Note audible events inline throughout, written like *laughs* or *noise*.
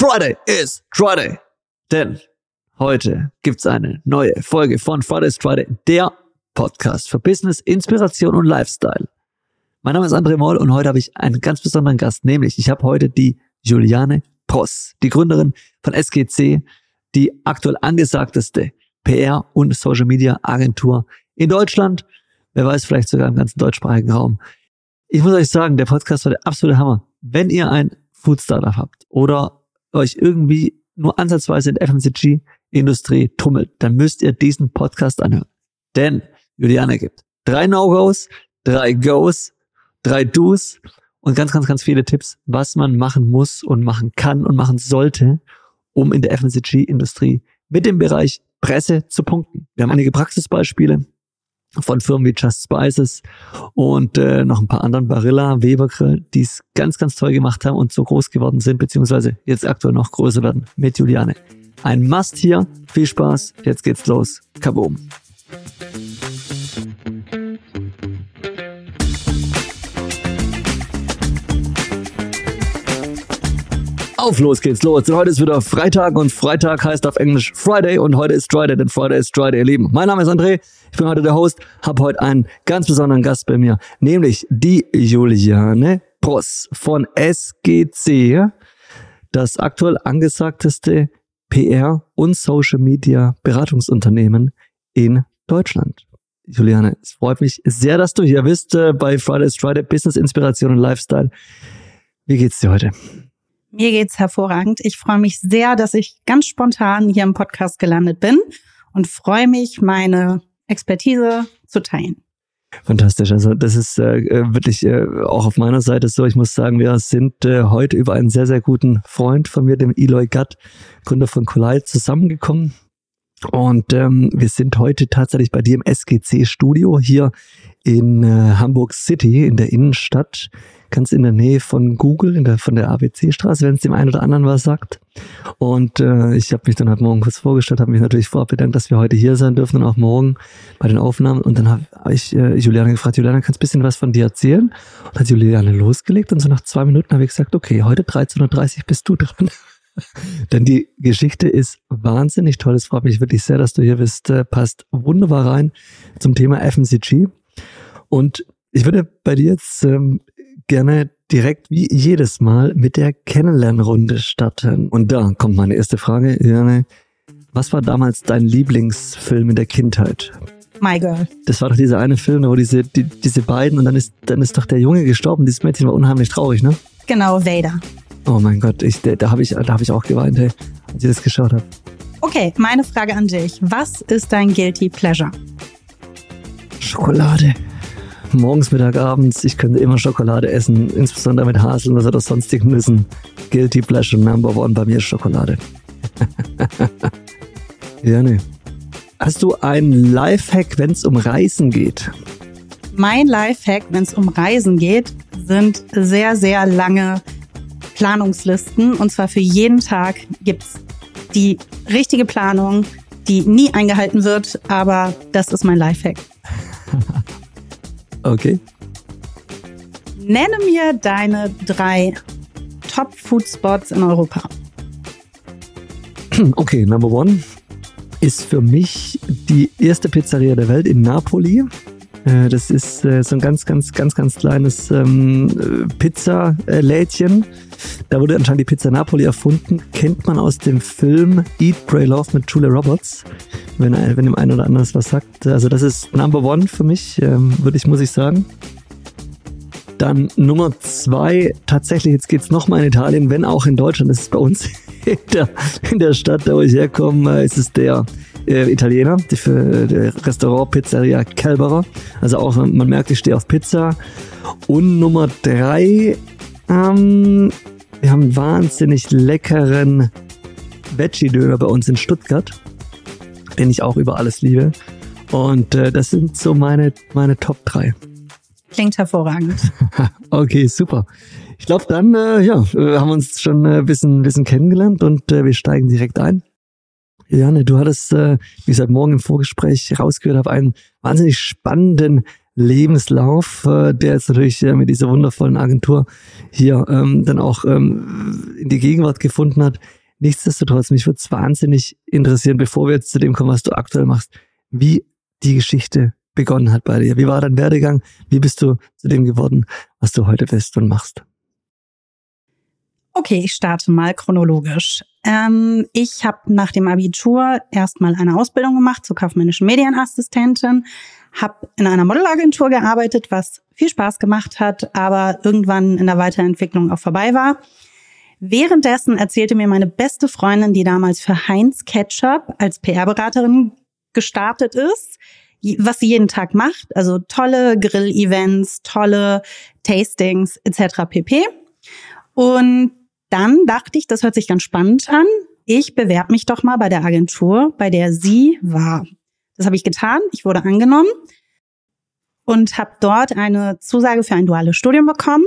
Friday is Friday. Denn heute gibt's eine neue Folge von Friday's Friday, der Podcast für Business, Inspiration und Lifestyle. Mein Name ist André Moll und heute habe ich einen ganz besonderen Gast, nämlich ich habe heute die Juliane Pross, die Gründerin von SGC, die aktuell angesagteste PR- und Social Media Agentur in Deutschland. Wer weiß, vielleicht sogar im ganzen deutschsprachigen Raum. Ich muss euch sagen, der Podcast war der absolute Hammer. Wenn ihr ein Food Startup habt oder euch irgendwie nur ansatzweise in der FMCG-Industrie tummelt, dann müsst ihr diesen Podcast anhören. Denn Juliane gibt drei No-Gos, drei Goes, drei Do's und ganz, ganz, ganz viele Tipps, was man machen muss und machen kann und machen sollte, um in der FMCG-Industrie mit dem Bereich Presse zu punkten. Wir haben einige Praxisbeispiele von Firmen wie Just Spices und äh, noch ein paar anderen Barilla, Webergrill, die es ganz, ganz toll gemacht haben und so groß geworden sind, beziehungsweise jetzt aktuell noch größer werden mit Juliane. Ein Must hier. Viel Spaß. Jetzt geht's los. Kaboom. Auf, los geht's los. Und heute ist wieder Freitag und Freitag heißt auf Englisch Friday und heute ist Friday, denn Friday ist Friday, ihr Lieben. Mein Name ist André, ich bin heute der Host, habe heute einen ganz besonderen Gast bei mir, nämlich die Juliane Pross von SGC, das aktuell angesagteste PR- und Social Media Beratungsunternehmen in Deutschland. Juliane, es freut mich sehr, dass du hier bist äh, bei Fridays Friday Business Inspiration und Lifestyle. Wie geht's dir heute? Mir geht's hervorragend. Ich freue mich sehr, dass ich ganz spontan hier im Podcast gelandet bin und freue mich, meine Expertise zu teilen. Fantastisch. Also das ist äh, wirklich äh, auch auf meiner Seite so. Ich muss sagen, wir sind äh, heute über einen sehr, sehr guten Freund von mir, dem Eloy Gatt, Gründer von Collide, zusammengekommen. Und ähm, wir sind heute tatsächlich bei dir im SGC-Studio hier in äh, Hamburg City, in der Innenstadt ganz in der Nähe von Google, in der, von der ABC-Straße, wenn es dem einen oder anderen was sagt. Und äh, ich habe mich dann heute Morgen kurz vorgestellt, habe mich natürlich vorab bedankt, dass wir heute hier sein dürfen und auch morgen bei den Aufnahmen. Und dann habe hab ich äh, Juliane gefragt, Juliane, kannst du ein bisschen was von dir erzählen? Und hat Juliane losgelegt und so nach zwei Minuten habe ich gesagt, okay, heute 13.30 Uhr bist du dran. *laughs* Denn die Geschichte ist wahnsinnig toll. Es freut mich wirklich sehr, dass du hier bist. Äh, passt wunderbar rein zum Thema FMCG. Und ich würde bei dir jetzt ähm, gerne direkt wie jedes Mal mit der Kennenlernrunde starten. Und da kommt meine erste Frage, Irene. Was war damals dein Lieblingsfilm in der Kindheit? My Girl. Das war doch dieser eine Film, wo diese, die, diese beiden und dann ist, dann ist doch der Junge gestorben. Dieses Mädchen war unheimlich traurig, ne? Genau, Vader. Oh mein Gott, ich, da, da habe ich, da hab ich auch geweint, hey, als ich das geschaut habe. Okay, meine Frage an dich. Was ist dein Guilty Pleasure? Schokolade morgens, Mittag, abends. Ich könnte immer Schokolade essen, insbesondere mit Haselnuss oder sonstigen Nüssen. Guilty Pleasure Number One bei mir ist Schokolade. *laughs* ja, ne. Hast du einen Lifehack, wenn es um Reisen geht? Mein Lifehack, wenn es um Reisen geht, sind sehr, sehr lange Planungslisten. Und zwar für jeden Tag gibt's die richtige Planung, die nie eingehalten wird, aber das ist mein Lifehack. Okay. Nenne mir deine drei Top-Food-Spots in Europa. *clears throat* Okay, Number One ist für mich die erste Pizzeria der Welt in Napoli. Äh, das ist äh, so ein ganz, ganz, ganz, ganz kleines ähm, Pizzalädchen. Da wurde anscheinend die Pizza Napoli erfunden. Kennt man aus dem Film Eat, Pray, Love mit Julia Roberts. Wenn, wenn dem einen oder anderen was sagt. Also das ist Number One für mich, ähm, würde ich, muss ich sagen. Dann Nummer zwei, tatsächlich, jetzt geht's nochmal in Italien, wenn auch in Deutschland, das ist bei uns *laughs* in der, in der Stadt, da wo ich herkomme, ist es der äh, Italiener, die für der Restaurant Pizzeria Calbera. Also auch, man merkt, ich stehe auf Pizza. Und Nummer drei, ähm, wir haben wahnsinnig leckeren Veggie-Döner bei uns in Stuttgart, den ich auch über alles liebe. Und äh, das sind so meine, meine Top 3. Klingt hervorragend. *laughs* okay, super. Ich glaube, dann äh, ja, äh, haben wir uns schon ein äh, bisschen, bisschen kennengelernt und äh, wir steigen direkt ein. Janne, du hattest, äh, wie gesagt, morgen im Vorgespräch rausgehört, auf einen wahnsinnig spannenden Lebenslauf, äh, der jetzt natürlich äh, mit dieser wundervollen Agentur hier ähm, dann auch ähm, in die Gegenwart gefunden hat. Nichtsdestotrotz, mich würde es wahnsinnig interessieren, bevor wir jetzt zu dem kommen, was du aktuell machst, wie die Geschichte begonnen hat bei dir. Wie war dein Werdegang? Wie bist du zu dem geworden, was du heute bist und machst? Okay, ich starte mal chronologisch. Ähm, ich habe nach dem Abitur erstmal eine Ausbildung gemacht zur kaufmännischen Medienassistentin, habe in einer Modelagentur gearbeitet, was viel Spaß gemacht hat, aber irgendwann in der Weiterentwicklung auch vorbei war. Währenddessen erzählte mir meine beste Freundin, die damals für Heinz Ketchup als PR-Beraterin gestartet ist, was sie jeden Tag macht, also tolle Grill-Events, tolle Tastings etc. pp. Und dann dachte ich, das hört sich ganz spannend an. Ich bewerbe mich doch mal bei der Agentur, bei der sie war. Das habe ich getan. Ich wurde angenommen und habe dort eine Zusage für ein duales Studium bekommen.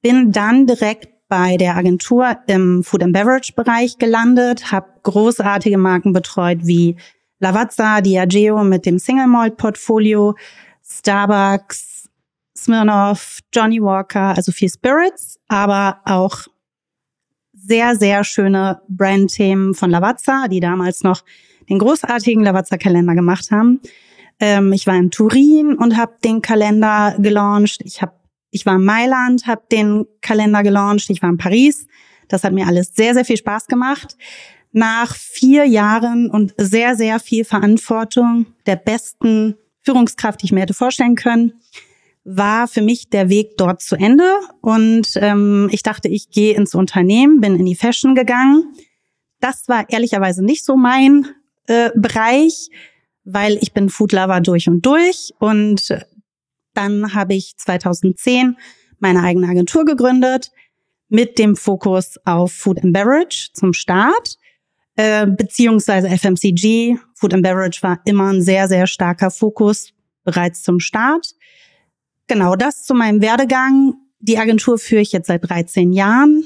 Bin dann direkt bei der Agentur im Food and Beverage Bereich gelandet, habe großartige Marken betreut wie Lavazza, Diageo mit dem Single Malt Portfolio, Starbucks, Smirnoff, Johnny Walker, also viel Spirits, aber auch sehr, sehr schöne Brandthemen von Lavazza, die damals noch den großartigen Lavazza-Kalender gemacht haben. Ähm, ich war in Turin und habe den Kalender gelauncht. Ich, hab, ich war in Mailand, habe den Kalender gelauncht. Ich war in Paris. Das hat mir alles sehr, sehr viel Spaß gemacht. Nach vier Jahren und sehr, sehr viel Verantwortung der besten Führungskraft, die ich mir hätte vorstellen können, war für mich der Weg dort zu Ende. Und ähm, ich dachte, ich gehe ins Unternehmen, bin in die Fashion gegangen. Das war ehrlicherweise nicht so mein äh, Bereich, weil ich bin Foodlover durch und durch. Und dann habe ich 2010 meine eigene Agentur gegründet mit dem Fokus auf Food and Beverage zum Start, äh, beziehungsweise FMCG. Food and Beverage war immer ein sehr, sehr starker Fokus bereits zum Start. Genau das zu meinem Werdegang. Die Agentur führe ich jetzt seit 13 Jahren.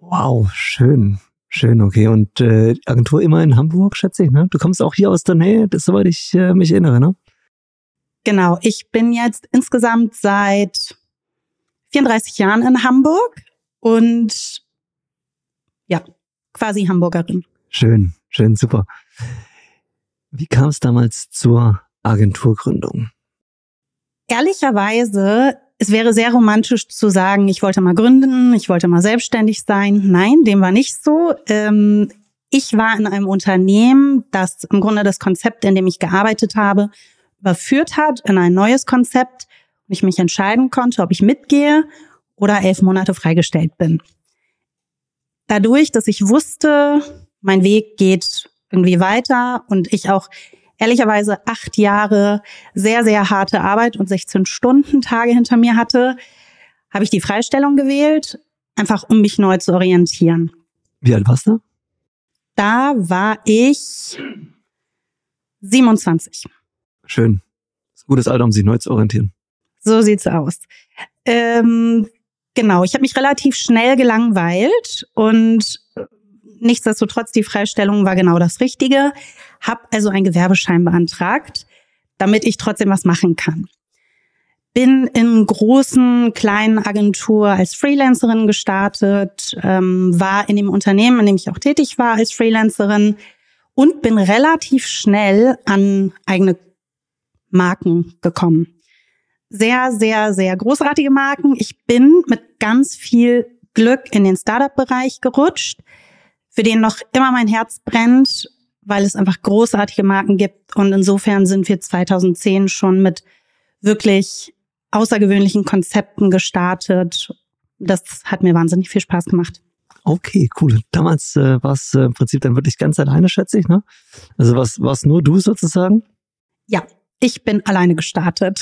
Wow, schön. Schön, okay. Und äh, Agentur immer in Hamburg, schätze ich, ne? Du kommst auch hier aus der Nähe, das, soweit ich äh, mich erinnere, ne? Genau, ich bin jetzt insgesamt seit 34 Jahren in Hamburg und ja, quasi Hamburgerin. Schön, schön, super. Wie kam es damals zur Agenturgründung? Ehrlicherweise, es wäre sehr romantisch zu sagen, ich wollte mal gründen, ich wollte mal selbstständig sein. Nein, dem war nicht so. Ähm, ich war in einem Unternehmen, das im Grunde das Konzept, in dem ich gearbeitet habe, überführt hat in ein neues Konzept und ich mich entscheiden konnte, ob ich mitgehe oder elf Monate freigestellt bin. Dadurch, dass ich wusste, mein Weg geht irgendwie weiter und ich auch ehrlicherweise acht Jahre sehr, sehr harte Arbeit und 16 Stunden Tage hinter mir hatte, habe ich die Freistellung gewählt, einfach um mich neu zu orientieren. Wie alt warst du? Da war ich 27. Schön. Das ist ein gutes Alter, um sich neu zu orientieren. So sieht's aus. Ähm, genau, ich habe mich relativ schnell gelangweilt und nichtsdestotrotz, die Freistellung war genau das Richtige. Hab also einen Gewerbeschein beantragt, damit ich trotzdem was machen kann. Bin in großen, kleinen Agentur als Freelancerin gestartet, ähm, war in dem Unternehmen, in dem ich auch tätig war als Freelancerin und bin relativ schnell an eigene Marken gekommen. Sehr, sehr, sehr großartige Marken. Ich bin mit ganz viel Glück in den Startup-Bereich gerutscht für den noch immer mein Herz brennt, weil es einfach großartige Marken gibt. Und insofern sind wir 2010 schon mit wirklich außergewöhnlichen Konzepten gestartet. Das hat mir wahnsinnig viel Spaß gemacht. Okay, cool. Damals äh, war es äh, im Prinzip dann wirklich ganz alleine, schätze ich, ne? Also was war's nur du sozusagen? Ja, ich bin alleine gestartet.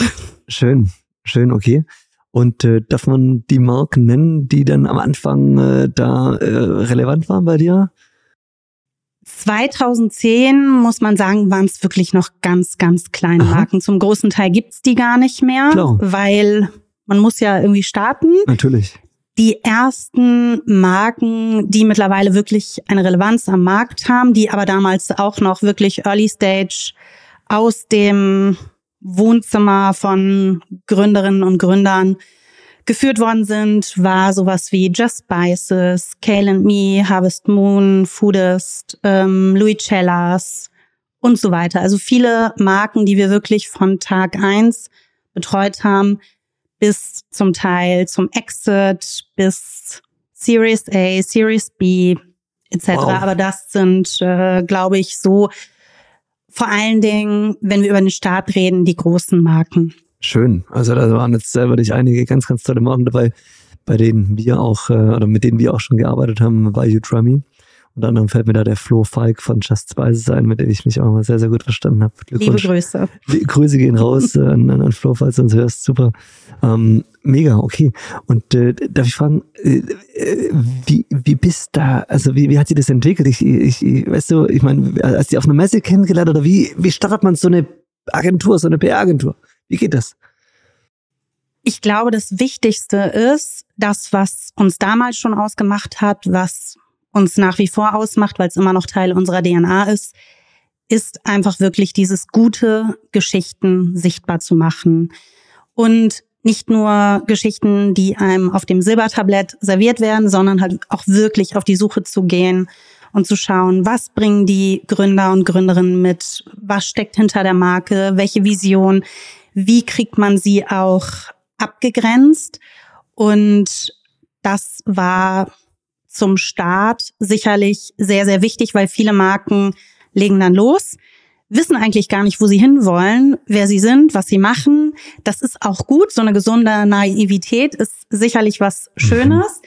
Schön, schön, okay. Und äh, darf man die Marken nennen, die dann am Anfang äh, da äh, relevant waren bei dir? 2010 muss man sagen, waren es wirklich noch ganz, ganz kleine Aha. Marken. Zum großen Teil gibt's die gar nicht mehr, Klar. weil man muss ja irgendwie starten. Natürlich. Die ersten Marken, die mittlerweile wirklich eine Relevanz am Markt haben, die aber damals auch noch wirklich Early Stage aus dem Wohnzimmer von Gründerinnen und Gründern geführt worden sind, war sowas wie Just Spices, Kale and Me, Harvest Moon, Foodist, ähm, Louis Cellas und so weiter. Also viele Marken, die wir wirklich von Tag eins betreut haben, bis zum Teil zum Exit, bis Series A, Series B, etc. Wow. Aber das sind, äh, glaube ich, so vor allen Dingen, wenn wir über den Start reden, die großen Marken. Schön. Also da waren jetzt selber nicht einige ganz, ganz tolle Marken dabei, bei denen wir auch, äh, oder mit denen wir auch schon gearbeitet haben bei Utrummy. Unter anderem fällt mir da der Flo Falk von Just Spices ein, mit dem ich mich auch mal sehr, sehr gut verstanden habe. Liebe Grüße. Grüße gehen raus äh, an, an Flo, falls du uns hörst. Super. Ähm, mega, okay. Und äh, darf ich fragen, äh, wie, wie bist da, also wie, wie hat sich das entwickelt? Ich, ich, ich weißt du, ich meine, als die auf einer Messe kennengelernt oder wie, wie startet man so eine Agentur, so eine PR-Agentur? Wie geht das? Ich glaube, das Wichtigste ist, das, was uns damals schon ausgemacht hat, was uns nach wie vor ausmacht, weil es immer noch Teil unserer DNA ist, ist einfach wirklich dieses gute Geschichten sichtbar zu machen. Und nicht nur Geschichten, die einem auf dem Silbertablett serviert werden, sondern halt auch wirklich auf die Suche zu gehen und zu schauen, was bringen die Gründer und Gründerinnen mit, was steckt hinter der Marke, welche Vision, wie kriegt man sie auch abgegrenzt. Und das war zum Start sicherlich sehr, sehr wichtig, weil viele Marken legen dann los, wissen eigentlich gar nicht, wo sie hinwollen, wer sie sind, was sie machen. Das ist auch gut. So eine gesunde Naivität ist sicherlich was mhm. Schönes.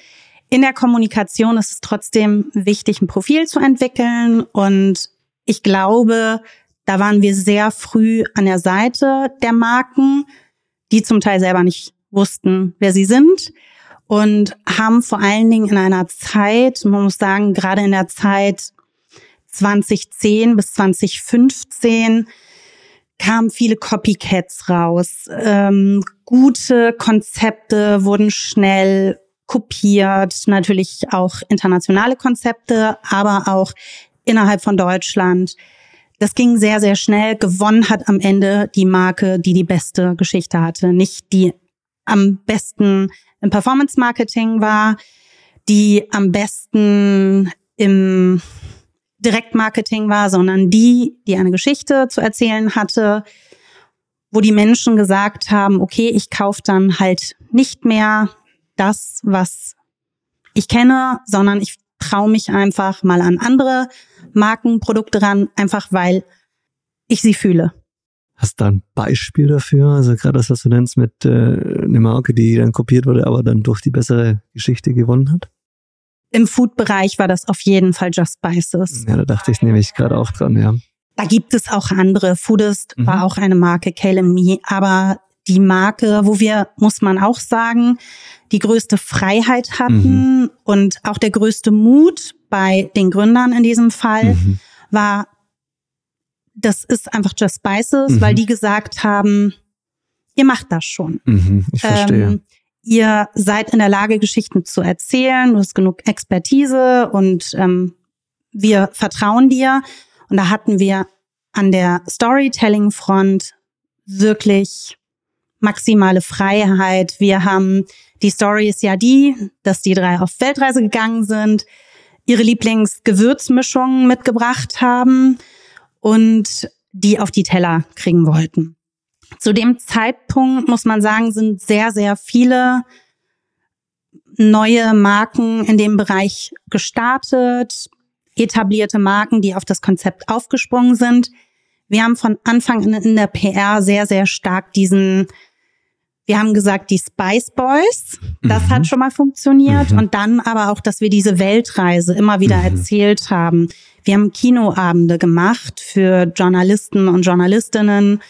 In der Kommunikation ist es trotzdem wichtig, ein Profil zu entwickeln. Und ich glaube, da waren wir sehr früh an der Seite der Marken, die zum Teil selber nicht wussten, wer sie sind und haben vor allen Dingen in einer Zeit, man muss sagen, gerade in der Zeit 2010 bis 2015 kamen viele Copycats raus. Ähm, gute Konzepte wurden schnell kopiert, natürlich auch internationale Konzepte, aber auch innerhalb von Deutschland. Das ging sehr, sehr schnell. Gewonnen hat am Ende die Marke, die die beste Geschichte hatte, nicht die am besten im Performance Marketing war, die am besten im Direktmarketing war, sondern die, die eine Geschichte zu erzählen hatte, wo die Menschen gesagt haben, okay, ich kaufe dann halt nicht mehr das, was ich kenne, sondern ich traue mich einfach mal an andere Markenprodukte ran, einfach weil ich sie fühle. Hast du da ein Beispiel dafür? Also gerade das, was du nennst mit äh, einer Marke, die dann kopiert wurde, aber dann durch die bessere Geschichte gewonnen hat? Im Food-Bereich war das auf jeden Fall Just Spices. Ja, da dachte ich nämlich gerade auch dran, ja. Da gibt es auch andere. Foodist mhm. war auch eine Marke, Kale Me, aber die Marke, wo wir, muss man auch sagen, die größte Freiheit hatten mhm. und auch der größte Mut bei den Gründern in diesem Fall, mhm. war das ist einfach Just Spices, mhm. weil die gesagt haben, ihr macht das schon. Mhm, ich verstehe. Ähm, ihr seid in der Lage, Geschichten zu erzählen, du hast genug Expertise und ähm, wir vertrauen dir. Und da hatten wir an der Storytelling-Front wirklich maximale Freiheit. Wir haben, die Story ist ja die, dass die drei auf Weltreise gegangen sind, ihre Lieblingsgewürzmischungen mitgebracht haben und die auf die Teller kriegen wollten. Zu dem Zeitpunkt, muss man sagen, sind sehr, sehr viele neue Marken in dem Bereich gestartet, etablierte Marken, die auf das Konzept aufgesprungen sind. Wir haben von Anfang an in der PR sehr, sehr stark diesen, wir haben gesagt, die Spice Boys, das mhm. hat schon mal funktioniert. Mhm. Und dann aber auch, dass wir diese Weltreise immer wieder mhm. erzählt haben. Wir haben Kinoabende gemacht für Journalisten und Journalistinnen,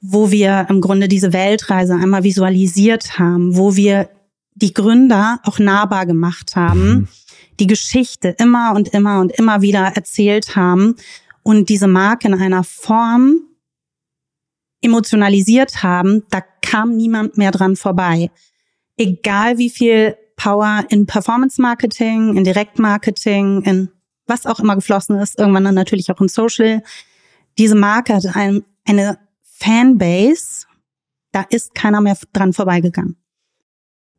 wo wir im Grunde diese Weltreise einmal visualisiert haben, wo wir die Gründer auch nahbar gemacht haben, mhm. die Geschichte immer und immer und immer wieder erzählt haben und diese Marke in einer Form emotionalisiert haben, da kam niemand mehr dran vorbei. Egal wie viel Power in Performance Marketing, in Direktmarketing, in was auch immer geflossen ist, irgendwann dann natürlich auch in Social. Diese Marke hat ein, eine Fanbase, da ist keiner mehr dran vorbeigegangen.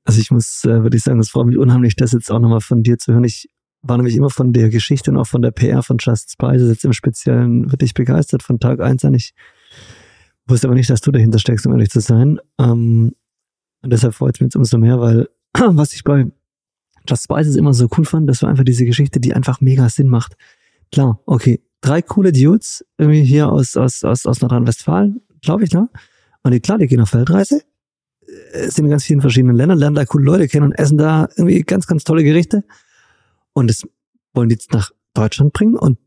Also ich muss äh, würde ich sagen, es freut mich unheimlich, das jetzt auch nochmal von dir zu hören. Ich war nämlich immer von der Geschichte und auch von der PR von Just Spices jetzt im Speziellen wirklich begeistert von Tag eins an. Ich wusste aber nicht, dass du dahinter steckst, um ehrlich zu sein. Ähm, und deshalb freut es mich jetzt umso mehr, weil *clears throat* was ich bei Just Spices immer so cool fand, das war einfach diese Geschichte, die einfach mega Sinn macht. Klar, okay, drei coole Dudes irgendwie hier aus, aus, aus, aus Nordrhein-Westfalen, glaube ich, ne? Und die, klar, die gehen auf Weltreise, äh, sind in ganz vielen verschiedenen Ländern, lernen da coole Leute kennen und essen da irgendwie ganz, ganz tolle Gerichte. Und das wollen die jetzt nach Deutschland bringen und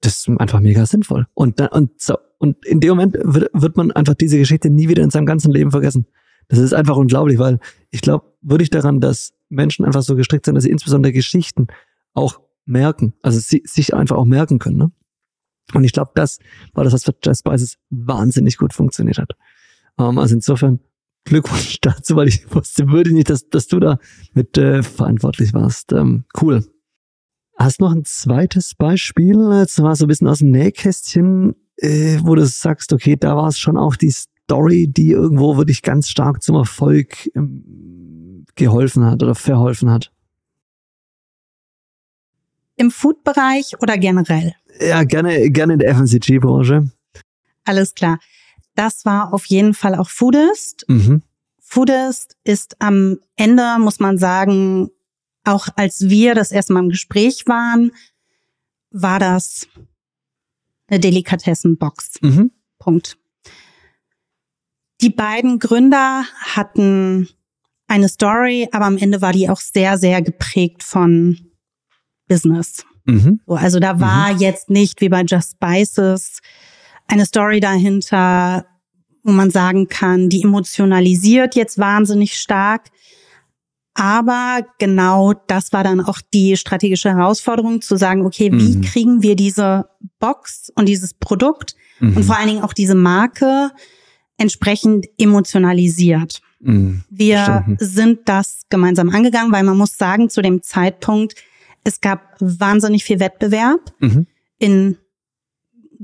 das ist einfach mega sinnvoll. Und, dann, und, so, und in dem Moment wird, wird man einfach diese Geschichte nie wieder in seinem ganzen Leben vergessen. Das ist einfach unglaublich, weil ich glaube wirklich daran, dass Menschen einfach so gestrickt sind, dass sie insbesondere Geschichten auch merken, also sie, sich einfach auch merken können. Ne? Und ich glaube, das war das, was für Jazz Spices wahnsinnig gut funktioniert hat. Ähm, also insofern Glückwunsch *laughs* dazu, weil ich wusste, würde nicht, dass, dass du da mit äh, verantwortlich warst. Ähm, cool. Hast noch ein zweites Beispiel? Jetzt war so ein bisschen aus dem Nähkästchen, äh, wo du sagst, okay, da war es schon auch die Story, die irgendwo wirklich ganz stark zum Erfolg ähm, geholfen hat oder verholfen hat. Im Food-Bereich oder generell? Ja, gerne, gerne in der FMCG-Branche. Alles klar. Das war auf jeden Fall auch Foodist. Mhm. Foodist ist am Ende, muss man sagen, auch als wir das erste Mal im Gespräch waren, war das eine Delikatessenbox. Mhm. Punkt. Die beiden Gründer hatten eine Story, aber am Ende war die auch sehr, sehr geprägt von Business. Mhm. also da war mhm. jetzt nicht wie bei Just Spices eine Story dahinter, wo man sagen kann, die emotionalisiert jetzt wahnsinnig stark, aber genau das war dann auch die strategische Herausforderung, zu sagen, okay, wie mhm. kriegen wir diese Box und dieses Produkt mhm. und vor allen Dingen auch diese Marke entsprechend emotionalisiert. Mhm. Wir Verstanden. sind das gemeinsam angegangen, weil man muss sagen, zu dem Zeitpunkt, es gab wahnsinnig viel Wettbewerb mhm. in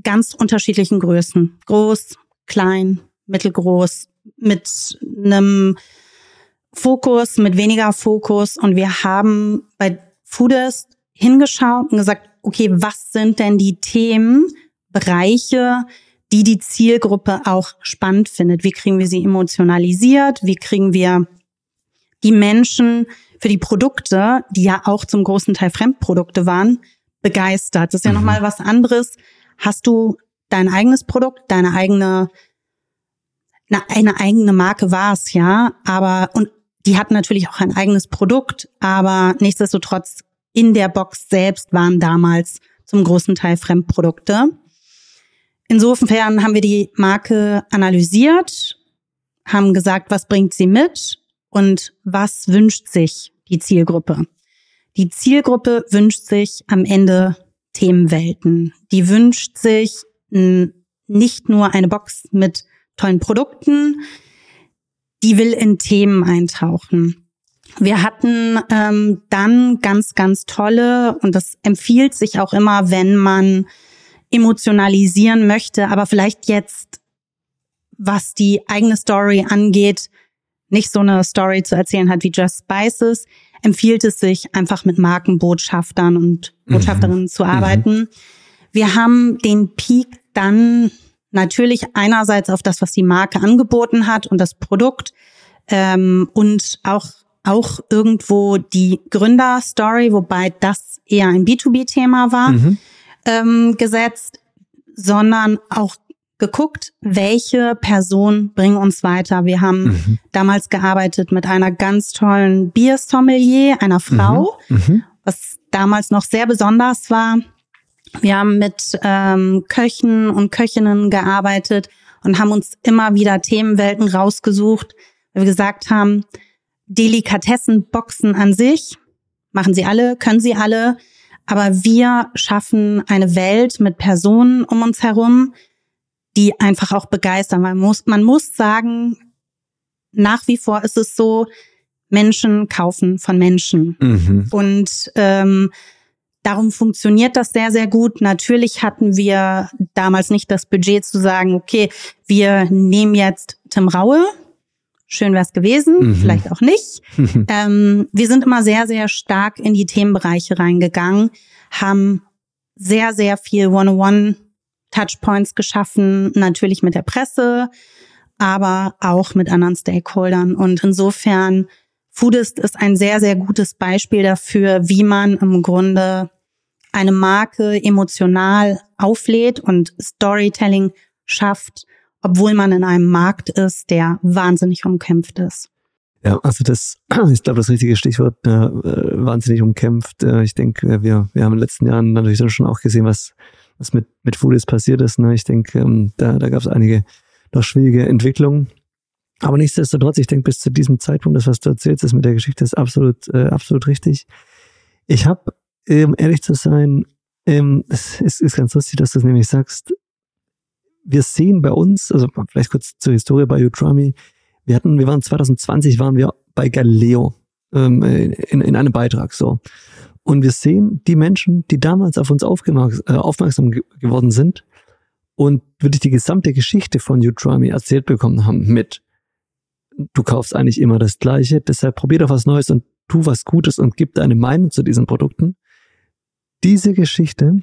ganz unterschiedlichen Größen. Groß, klein, mittelgroß, mit einem Fokus, mit weniger Fokus. Und wir haben bei Foodist hingeschaut und gesagt, okay, was sind denn die Themen, Bereiche, die die Zielgruppe auch spannend findet? Wie kriegen wir sie emotionalisiert? Wie kriegen wir die Menschen für die Produkte, die ja auch zum großen Teil Fremdprodukte waren, begeistert? Das ist ja mhm. nochmal was anderes. Hast du dein eigenes Produkt, deine eigene, eine eigene Marke war es, ja, aber, und die hatten natürlich auch ein eigenes Produkt, aber nichtsdestotrotz in der Box selbst waren damals zum großen Teil Fremdprodukte. Insofern haben wir die Marke analysiert, haben gesagt, was bringt sie mit und was wünscht sich die Zielgruppe. Die Zielgruppe wünscht sich am Ende Themenwelten. Die wünscht sich nicht nur eine Box mit tollen Produkten, die will in Themen eintauchen. Wir hatten ähm, dann ganz, ganz tolle, und das empfiehlt sich auch immer, wenn man emotionalisieren möchte, aber vielleicht jetzt, was die eigene Story angeht, nicht so eine Story zu erzählen hat wie Just Spices, empfiehlt es sich einfach mit Markenbotschaftern und mhm. Botschafterinnen mhm. zu arbeiten. Mhm. Wir haben den Peak dann Natürlich einerseits auf das, was die Marke angeboten hat und das Produkt ähm, und auch auch irgendwo die Gründerstory, wobei das eher ein B2B-Thema war, mhm. ähm, gesetzt, sondern auch geguckt, welche Person bringen uns weiter. Wir haben mhm. damals gearbeitet mit einer ganz tollen Biersommelier, einer Frau, mhm. mhm. was damals noch sehr besonders war. Wir haben mit ähm, Köchen und Köchinnen gearbeitet und haben uns immer wieder Themenwelten rausgesucht, weil wir gesagt haben, Delikatessenboxen an sich machen sie alle, können sie alle, aber wir schaffen eine Welt mit Personen um uns herum, die einfach auch begeistern. Man muss, man muss sagen, nach wie vor ist es so, Menschen kaufen von Menschen. Mhm. Und ähm, Darum funktioniert das sehr, sehr gut. Natürlich hatten wir damals nicht das Budget zu sagen, okay, wir nehmen jetzt Tim Raue. Schön wäre es gewesen, mhm. vielleicht auch nicht. *laughs* ähm, wir sind immer sehr, sehr stark in die Themenbereiche reingegangen, haben sehr, sehr viel One-on-One Touchpoints geschaffen, natürlich mit der Presse, aber auch mit anderen Stakeholdern. Und insofern, Foodist ist ein sehr, sehr gutes Beispiel dafür, wie man im Grunde eine Marke emotional auflädt und Storytelling schafft, obwohl man in einem Markt ist, der wahnsinnig umkämpft ist. Ja, also das *clears throat* ist, glaube das richtige Stichwort, äh, wahnsinnig umkämpft. Äh, ich denke, wir, wir haben in den letzten Jahren natürlich dann schon auch gesehen, was, was mit, mit Foodies passiert ist. Ne? Ich denke, ähm, da, da gab es einige noch schwierige Entwicklungen. Aber nichtsdestotrotz, ich denke, bis zu diesem Zeitpunkt, das, was du erzählst, ist mit der Geschichte, ist absolut, äh, absolut richtig. Ich habe ähm, ehrlich zu sein, ähm, es ist, ist ganz lustig, dass du es nämlich sagst. Wir sehen bei uns, also vielleicht kurz zur Historie bei Utrami, wir hatten, wir waren 2020 waren wir bei Galileo ähm, in, in einem Beitrag so. Und wir sehen die Menschen, die damals auf uns aufmerksam, äh, aufmerksam geworden sind und wirklich die gesamte Geschichte von Utrami erzählt bekommen haben mit, du kaufst eigentlich immer das Gleiche, deshalb probier doch was Neues und tu was Gutes und gib deine Meinung zu diesen Produkten diese Geschichte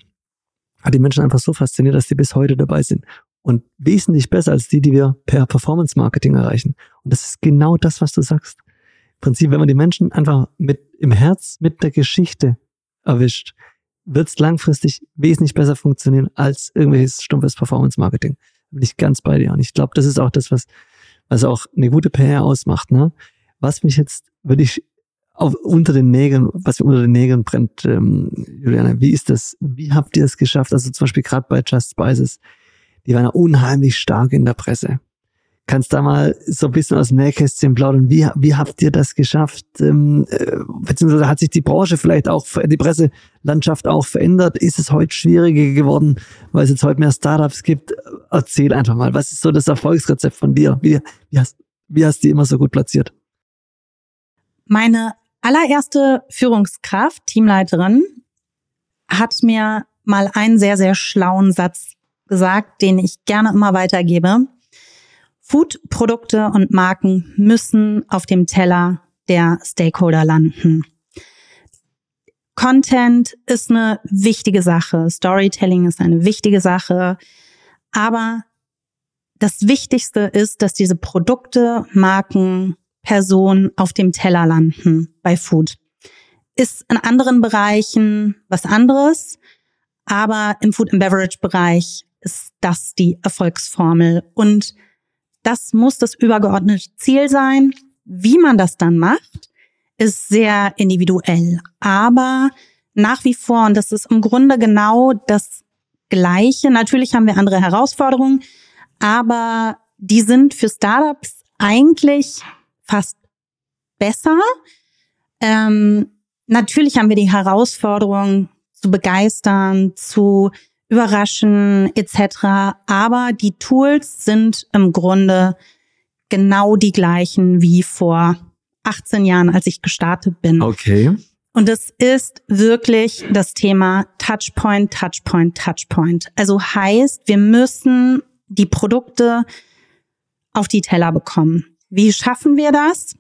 hat die Menschen einfach so fasziniert, dass sie bis heute dabei sind. Und wesentlich besser als die, die wir per Performance Marketing erreichen. Und das ist genau das, was du sagst. Prinzip, wenn man die Menschen einfach mit im Herz mit der Geschichte erwischt, wird es langfristig wesentlich besser funktionieren als irgendwelches stumpfes Performance Marketing. Da bin ich ganz bei dir. Und ich glaube, das ist auch das, was, was auch eine gute PR ausmacht. Ne? Was mich jetzt wirklich auf, unter den Nägeln, was unter den Nägeln brennt, ähm, Juliane, wie ist das, wie habt ihr es geschafft? Also zum Beispiel gerade bei Just Spices, die waren ja unheimlich stark in der Presse. Kannst da mal so ein bisschen aus dem Nähkästchen plaudern, wie, wie habt ihr das geschafft? Ähm, äh, beziehungsweise hat sich die Branche vielleicht auch, die Presselandschaft auch verändert? Ist es heute schwieriger geworden, weil es jetzt heute mehr Startups gibt? Erzähl einfach mal, was ist so das Erfolgsrezept von dir? Wie, wie, hast, wie hast du die immer so gut platziert? Meine allererste Führungskraft, Teamleiterin, hat mir mal einen sehr, sehr schlauen Satz gesagt, den ich gerne immer weitergebe. Food-Produkte und Marken müssen auf dem Teller der Stakeholder landen. Content ist eine wichtige Sache, Storytelling ist eine wichtige Sache, aber das Wichtigste ist, dass diese Produkte, Marken Person auf dem Teller landen bei Food. Ist in anderen Bereichen was anderes, aber im Food and Beverage Bereich ist das die Erfolgsformel und das muss das übergeordnete Ziel sein. Wie man das dann macht, ist sehr individuell, aber nach wie vor, und das ist im Grunde genau das Gleiche. Natürlich haben wir andere Herausforderungen, aber die sind für Startups eigentlich fast besser. Ähm, natürlich haben wir die Herausforderung zu begeistern, zu überraschen etc. Aber die Tools sind im Grunde genau die gleichen wie vor 18 Jahren, als ich gestartet bin. Okay. Und es ist wirklich das Thema Touchpoint, Touchpoint, Touchpoint. Also heißt, wir müssen die Produkte auf die Teller bekommen. Wie schaffen wir das?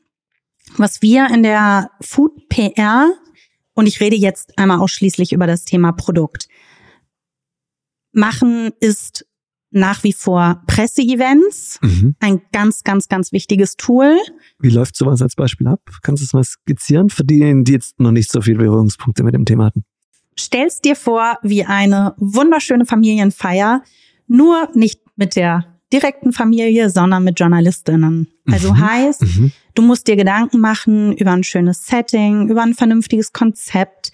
Was wir in der Food PR, und ich rede jetzt einmal ausschließlich über das Thema Produkt, machen, ist nach wie vor Presseevents. Mhm. Ein ganz, ganz, ganz wichtiges Tool. Wie läuft sowas als Beispiel ab? Kannst du es mal skizzieren für diejenigen, die jetzt noch nicht so viele Berührungspunkte mit dem Thema hatten? Stellst dir vor, wie eine wunderschöne Familienfeier, nur nicht mit der direkten Familie, sondern mit Journalistinnen. Also mhm. heißt, mhm. du musst dir Gedanken machen über ein schönes Setting, über ein vernünftiges Konzept,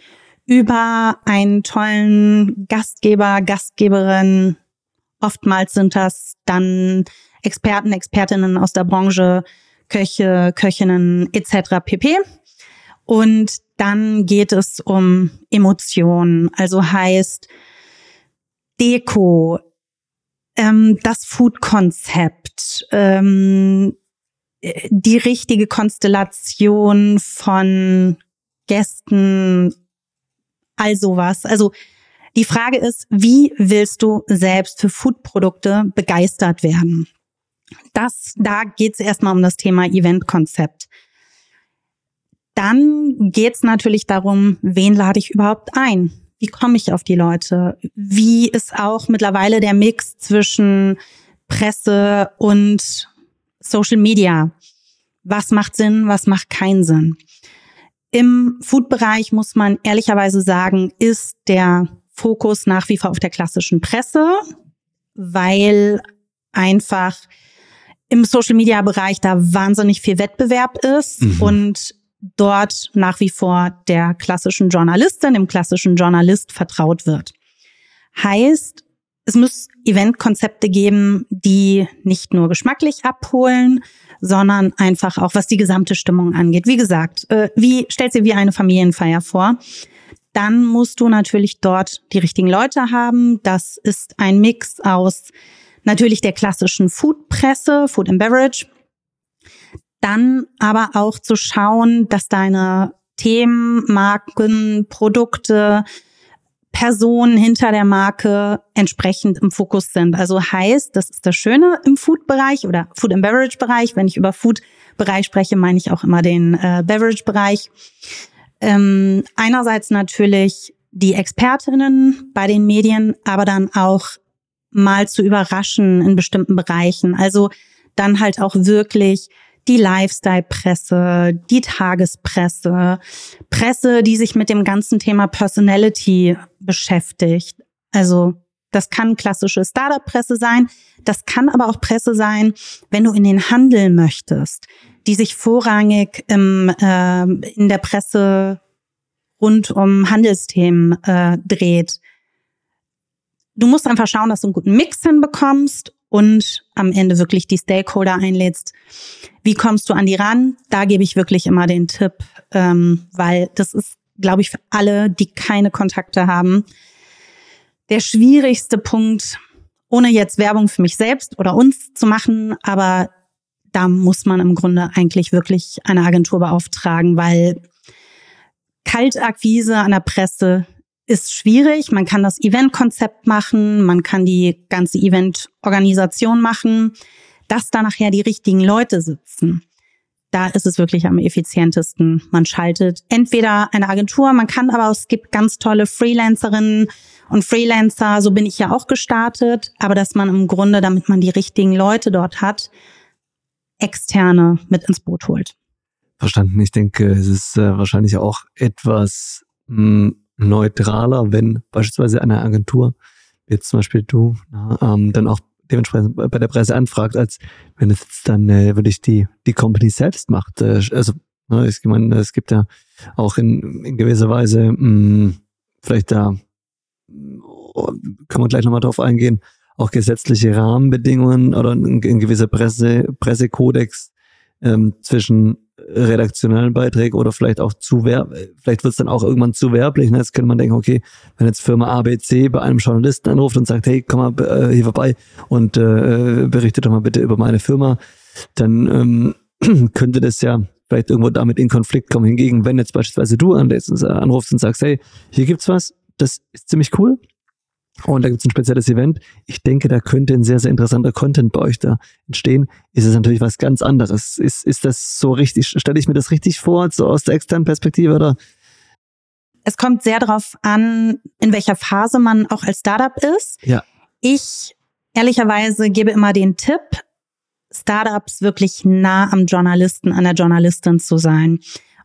über einen tollen Gastgeber, Gastgeberin. Oftmals sind das dann Experten, Expertinnen aus der Branche, Köche, Köchinnen etc. pp. Und dann geht es um Emotionen, also heißt Deko, ähm, das Food-Konzept, ähm, die richtige Konstellation von Gästen, all sowas. Also die Frage ist, wie willst du selbst für Foodprodukte begeistert werden? Das, da geht es erstmal um das Thema Eventkonzept. Dann geht es natürlich darum, wen lade ich überhaupt ein? Wie komme ich auf die Leute? Wie ist auch mittlerweile der Mix zwischen Presse und Social Media? Was macht Sinn, was macht keinen Sinn? Im Food-Bereich muss man ehrlicherweise sagen, ist der Fokus nach wie vor auf der klassischen Presse, weil einfach im Social-Media-Bereich da wahnsinnig viel Wettbewerb ist mhm. und dort nach wie vor der klassischen Journalistin, dem klassischen Journalist vertraut wird. Heißt, es muss Eventkonzepte geben, die nicht nur geschmacklich abholen, sondern einfach auch, was die gesamte Stimmung angeht. Wie gesagt, äh, wie stellt sie wie eine Familienfeier vor? dann musst du natürlich dort die richtigen Leute haben. Das ist ein Mix aus natürlich der klassischen Foodpresse, Food and Beverage. Dann aber auch zu schauen, dass deine Themen, Marken, Produkte, Personen hinter der Marke entsprechend im Fokus sind. Also heißt, das ist das Schöne im Food-Bereich oder Food and Beverage-Bereich. Wenn ich über Food-Bereich spreche, meine ich auch immer den äh, Beverage-Bereich ähm, einerseits natürlich die Expertinnen bei den Medien, aber dann auch mal zu überraschen in bestimmten Bereichen. Also dann halt auch wirklich die Lifestyle-Presse, die Tagespresse, Presse, die sich mit dem ganzen Thema Personality beschäftigt. Also das kann klassische Startup-Presse sein, das kann aber auch Presse sein, wenn du in den Handel möchtest, die sich vorrangig im, äh, in der Presse rund um Handelsthemen äh, dreht. Du musst einfach schauen, dass du einen guten Mix hinbekommst und am Ende wirklich die Stakeholder einlädst. Wie kommst du an die ran? Da gebe ich wirklich immer den Tipp, ähm, weil das ist, glaube ich, für alle, die keine Kontakte haben, der schwierigste Punkt, ohne jetzt Werbung für mich selbst oder uns zu machen, aber da muss man im Grunde eigentlich wirklich eine Agentur beauftragen, weil Kaltakquise an der Presse ist schwierig. Man kann das Eventkonzept machen, man kann die ganze Eventorganisation machen, dass da nachher die richtigen Leute sitzen. Da ist es wirklich am effizientesten. Man schaltet entweder eine Agentur, man kann aber, es gibt ganz tolle Freelancerinnen und Freelancer, so bin ich ja auch gestartet, aber dass man im Grunde, damit man die richtigen Leute dort hat, externe mit ins Boot holt. Verstanden. Ich denke, es ist äh, wahrscheinlich auch etwas hm, neutraler, wenn beispielsweise eine Agentur, jetzt zum Beispiel du, na, ähm, dann auch dementsprechend bei der Presse anfragt, als wenn es jetzt dann äh, wirklich die, die Company selbst macht. Äh, also, ne, ich meine, es gibt ja auch in, in gewisser Weise mh, hm, vielleicht da können wir gleich nochmal drauf eingehen, auch gesetzliche Rahmenbedingungen oder ein, ein gewisser Presse, Pressekodex ähm, zwischen redaktionellen Beiträgen oder vielleicht auch zu werb, vielleicht wird es dann auch irgendwann zu werblich. Ne? Jetzt könnte man denken, okay, wenn jetzt Firma ABC bei einem Journalisten anruft und sagt, hey, komm mal äh, hier vorbei und äh, berichte doch mal bitte über meine Firma, dann ähm, *clears throat* könnte das ja vielleicht irgendwo damit in Konflikt kommen. Hingegen, wenn jetzt beispielsweise du anrufst und sagst, hey, hier gibt's was, das ist ziemlich cool, und da gibt es ein spezielles Event. Ich denke, da könnte ein sehr, sehr interessanter Content bei euch da entstehen. Ist es natürlich was ganz anderes. Ist, ist das so richtig? Stelle ich mir das richtig vor, so aus der externen Perspektive oder? Es kommt sehr darauf an, in welcher Phase man auch als Startup ist. Ja. Ich ehrlicherweise gebe immer den Tipp, Startups wirklich nah am Journalisten, an der Journalistin zu sein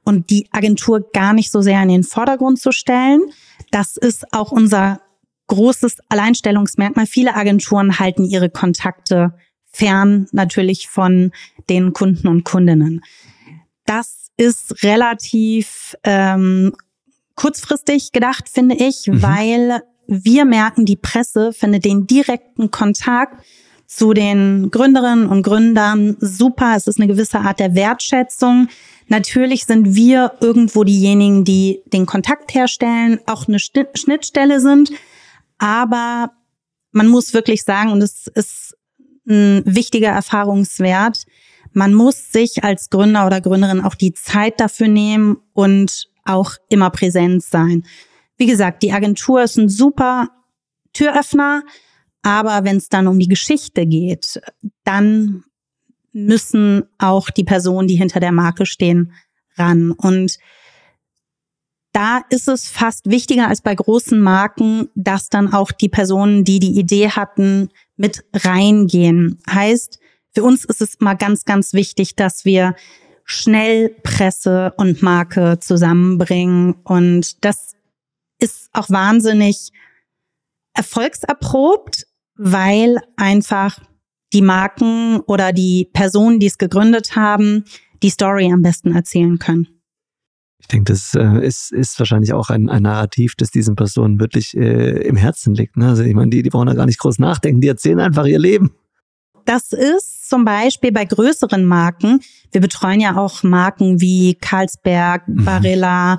und die Agentur gar nicht so sehr in den Vordergrund zu stellen. Das ist auch unser großes Alleinstellungsmerkmal. Viele Agenturen halten ihre Kontakte fern natürlich von den Kunden und Kundinnen. Das ist relativ ähm, kurzfristig gedacht, finde ich, mhm. weil wir merken, die Presse findet den direkten Kontakt zu den Gründerinnen und Gründern super. Es ist eine gewisse Art der Wertschätzung. Natürlich sind wir irgendwo diejenigen, die den Kontakt herstellen, auch eine Schnittstelle sind. Aber man muss wirklich sagen, und es ist ein wichtiger Erfahrungswert, man muss sich als Gründer oder Gründerin auch die Zeit dafür nehmen und auch immer präsent sein. wie gesagt, die Agentur ist ein super Türöffner, aber wenn es dann um die Geschichte geht, dann müssen auch die Personen, die hinter der Marke stehen, ran. Und da ist es fast wichtiger als bei großen Marken, dass dann auch die Personen, die die Idee hatten, mit reingehen. Heißt, für uns ist es mal ganz, ganz wichtig, dass wir schnell Presse und Marke zusammenbringen. Und das ist auch wahnsinnig erfolgserprobt, weil einfach die Marken oder die Personen, die es gegründet haben, die Story am besten erzählen können. Ich denke, das äh, ist, ist wahrscheinlich auch ein, ein Narrativ, das diesen Personen wirklich äh, im Herzen liegt. Ne? Also ich meine, die, die brauchen da gar nicht groß nachdenken, die erzählen einfach ihr Leben. Das ist zum Beispiel bei größeren Marken. Wir betreuen ja auch Marken wie Carlsberg, mhm. Barilla,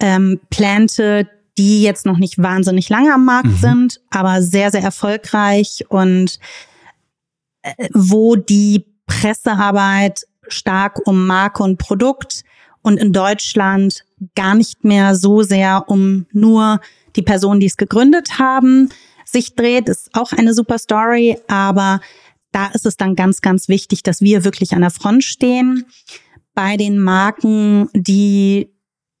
ähm, Plante, die jetzt noch nicht wahnsinnig lange am Markt mhm. sind, aber sehr, sehr erfolgreich und äh, wo die Pressearbeit stark um Marke und Produkt und in Deutschland gar nicht mehr so sehr um nur die Personen, die es gegründet haben, sich dreht, ist auch eine super Story, aber da ist es dann ganz, ganz wichtig, dass wir wirklich an der Front stehen. Bei den Marken, die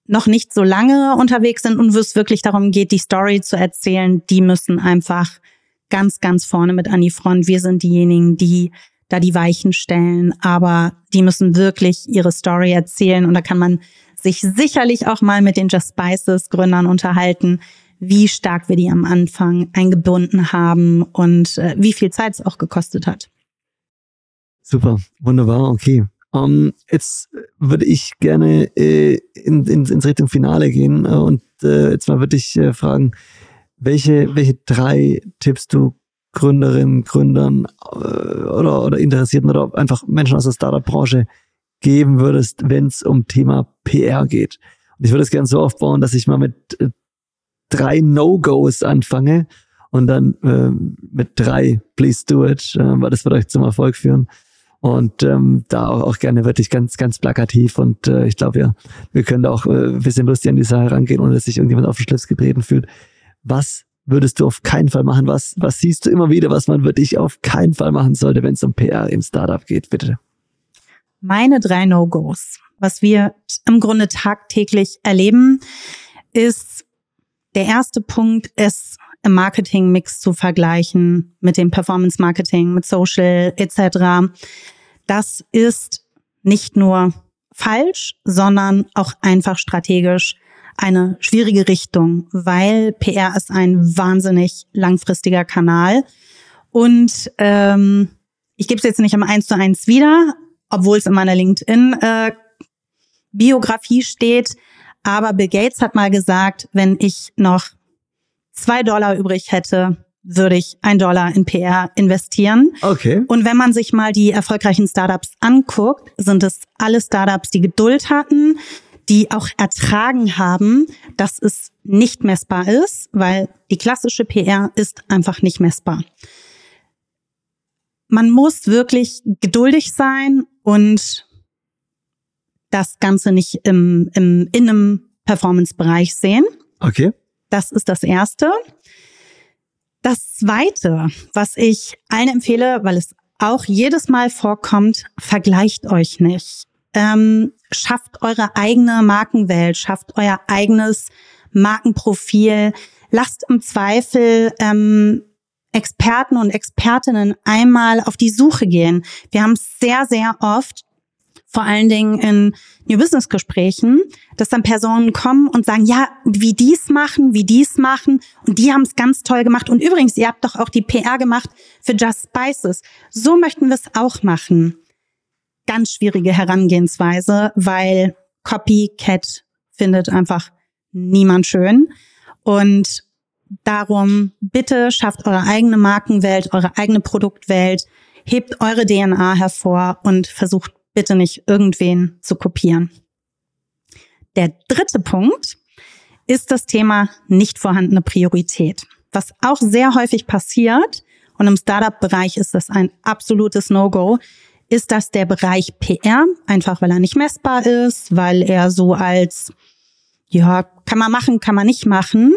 noch nicht so lange unterwegs sind und wo es wirklich darum geht, die Story zu erzählen, die müssen einfach ganz, ganz vorne mit an die Front. Wir sind diejenigen, die da die Weichen stellen, aber die müssen wirklich ihre Story erzählen und da kann man sich sicherlich auch mal mit den Just Spices Gründern unterhalten, wie stark wir die am Anfang eingebunden haben und äh, wie viel Zeit es auch gekostet hat. Super, wunderbar, okay. Um, ähm, jetzt würde ich gerne äh, in, in, ins Richtung Finale gehen äh, und äh, jetzt mal würde ich äh, fragen, welche, welche drei Tipps du Gründerinnen, Gründern äh, oder, oder Interessierten oder einfach Menschen aus der Startup-Branche geben würdest, wenn es um Thema PR geht. Und ich würde es gerne so aufbauen, dass ich mal mit äh, drei No-Gos anfange und dann äh, mit drei Please do it, äh, weil das wird euch zum Erfolg führen. Und ähm, da auch, auch gerne wirklich ganz, ganz plakativ. Und äh, ich glaube, ja, wir können da auch äh, ein bisschen lustig an die Sache rangehen, ohne dass sich irgendjemand auf den Schlips getreten fühlt. Was würdest du auf keinen Fall machen? Was, was siehst du immer wieder, was man wirklich auf keinen Fall machen sollte, wenn es um PR im Startup geht? Bitte. Meine drei No-Gos, was wir im Grunde tagtäglich erleben, ist der erste Punkt, es im Marketing-Mix zu vergleichen mit dem Performance-Marketing, mit Social etc. Das ist nicht nur falsch, sondern auch einfach strategisch eine schwierige Richtung, weil PR ist ein wahnsinnig langfristiger Kanal. Und ähm, ich gebe es jetzt nicht im Eins zu eins wieder, obwohl es in meiner LinkedIn-Biografie äh, steht. Aber Bill Gates hat mal gesagt, wenn ich noch zwei Dollar übrig hätte, würde ich ein Dollar in PR investieren. Okay. Und wenn man sich mal die erfolgreichen Startups anguckt, sind es alle Startups, die Geduld hatten, die auch ertragen haben, dass es nicht messbar ist, weil die klassische PR ist einfach nicht messbar. Man muss wirklich geduldig sein und das Ganze nicht im, im in einem Performance-Bereich sehen. Okay. Das ist das Erste. Das Zweite, was ich allen empfehle, weil es auch jedes Mal vorkommt, vergleicht euch nicht ähm, schafft eure eigene Markenwelt, schafft euer eigenes Markenprofil, lasst im Zweifel ähm, Experten und Expertinnen einmal auf die Suche gehen. Wir haben sehr, sehr oft, vor allen Dingen in New Business Gesprächen, dass dann Personen kommen und sagen, ja, wie dies machen, wie dies machen und die haben es ganz toll gemacht und übrigens, ihr habt doch auch die PR gemacht für Just Spices. So möchten wir es auch machen ganz schwierige Herangehensweise, weil Copycat findet einfach niemand schön. Und darum bitte schafft eure eigene Markenwelt, eure eigene Produktwelt, hebt eure DNA hervor und versucht bitte nicht irgendwen zu kopieren. Der dritte Punkt ist das Thema nicht vorhandene Priorität. Was auch sehr häufig passiert, und im Startup-Bereich ist das ein absolutes No-Go, ist das der Bereich PR, einfach weil er nicht messbar ist, weil er so als ja, kann man machen, kann man nicht machen,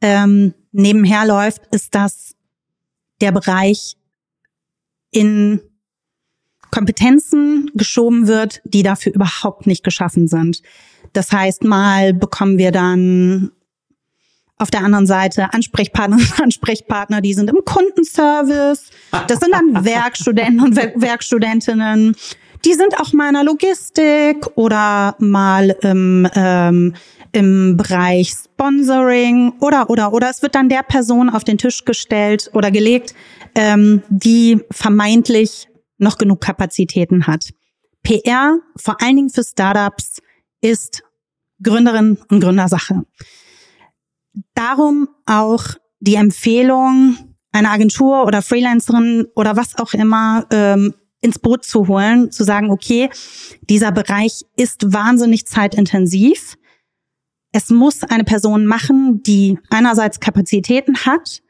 ähm, nebenher läuft, ist das der Bereich in Kompetenzen geschoben wird, die dafür überhaupt nicht geschaffen sind. Das heißt, mal bekommen wir dann auf der anderen Seite Ansprechpartner *laughs* Ansprechpartner, die sind im Kundenservice. Das sind dann *laughs* Werkstudenten und Werkstudentinnen. Die sind auch mal in der Logistik oder mal im, ähm, im Bereich Sponsoring oder oder oder es wird dann der Person auf den Tisch gestellt oder gelegt, ähm, die vermeintlich noch genug Kapazitäten hat. PR, vor allen Dingen für Startups, ist Gründerin und Gründersache. Darum auch die Empfehlung, eine Agentur oder Freelancerin oder was auch immer ähm, ins Boot zu holen, zu sagen, okay, dieser Bereich ist wahnsinnig zeitintensiv. Es muss eine Person machen, die einerseits Kapazitäten hat,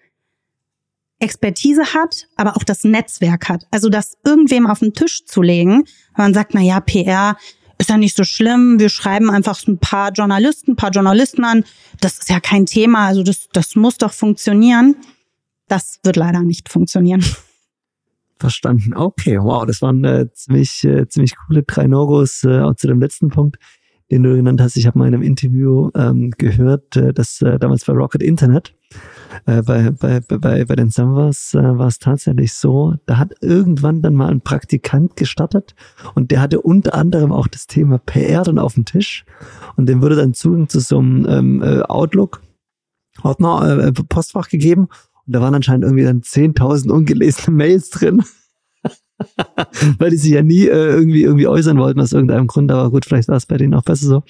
Expertise hat, aber auch das Netzwerk hat. Also das irgendwem auf den Tisch zu legen, wenn man sagt, na ja, PR ist ja nicht so schlimm, wir schreiben einfach ein paar Journalisten, ein paar Journalisten an, das ist ja kein Thema, also das, das muss doch funktionieren. Das wird leider nicht funktionieren. Verstanden. Okay, wow, das waren äh, ziemlich, äh, ziemlich coole drei Norgos äh, auch zu dem letzten Punkt, den du genannt hast. Ich habe mal in einem Interview ähm, gehört, äh, dass äh, damals bei Rocket Internet äh, bei, bei, bei, bei den Samwas äh, war es tatsächlich so, da hat irgendwann dann mal ein Praktikant gestartet und der hatte unter anderem auch das Thema PR dann auf dem Tisch und dem wurde dann Zugang zu so einem ähm, äh, Outlook Ordner, äh, Postfach gegeben und da waren anscheinend irgendwie dann 10.000 ungelesene Mails drin. *laughs* weil die sich ja nie äh, irgendwie irgendwie äußern wollten aus irgendeinem Grund, aber gut, vielleicht war es bei denen auch besser so.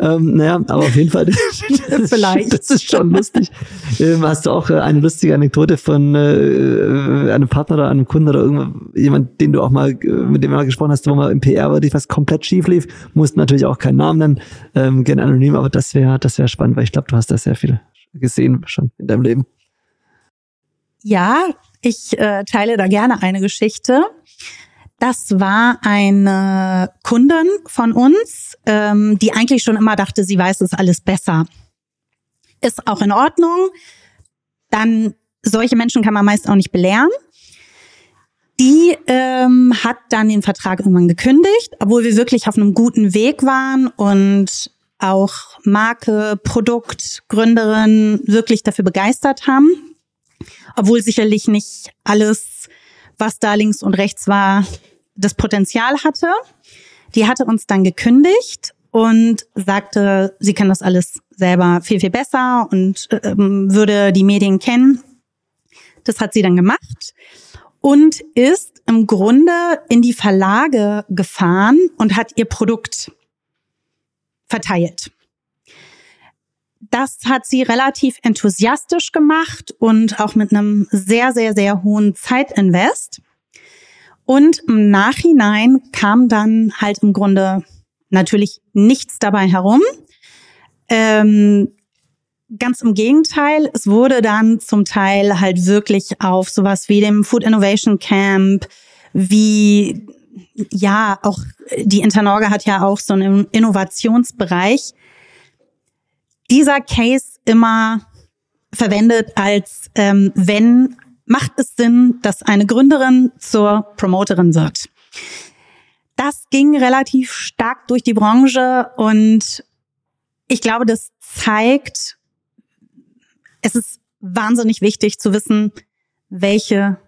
Ähm, naja, aber auf jeden Fall, *laughs* *laughs* vielleicht. Das ist schon lustig. Ähm, hast du auch äh, eine lustige Anekdote von äh, einem Partner oder einem Kunden oder irgendjemand, den du auch mal, äh, mit dem du mal gesprochen hast, wo mal im PR war, die was komplett schief lief, mussten natürlich auch keinen Namen nennen, ähm, gerne anonym, aber das wäre das wäre spannend, weil ich glaube, du hast da sehr viel gesehen schon in deinem Leben. Ja, ich äh, teile da gerne eine Geschichte. Das war eine Kundin von uns, ähm, die eigentlich schon immer dachte, sie weiß es alles besser. Ist auch in Ordnung. Dann solche Menschen kann man meist auch nicht belehren. Die ähm, hat dann den Vertrag irgendwann gekündigt, obwohl wir wirklich auf einem guten Weg waren und auch Marke, Produkt, Gründerin wirklich dafür begeistert haben obwohl sicherlich nicht alles, was da links und rechts war, das Potenzial hatte. Die hatte uns dann gekündigt und sagte, sie kann das alles selber viel, viel besser und ähm, würde die Medien kennen. Das hat sie dann gemacht und ist im Grunde in die Verlage gefahren und hat ihr Produkt verteilt. Das hat sie relativ enthusiastisch gemacht und auch mit einem sehr, sehr, sehr hohen Zeitinvest. Und im Nachhinein kam dann halt im Grunde natürlich nichts dabei herum. Ähm, ganz im Gegenteil, es wurde dann zum Teil halt wirklich auf sowas wie dem Food Innovation Camp, wie ja, auch die Internorga hat ja auch so einen Innovationsbereich dieser Case immer verwendet als ähm, wenn macht es Sinn, dass eine Gründerin zur Promoterin wird. Das ging relativ stark durch die Branche und ich glaube, das zeigt, es ist wahnsinnig wichtig zu wissen, welche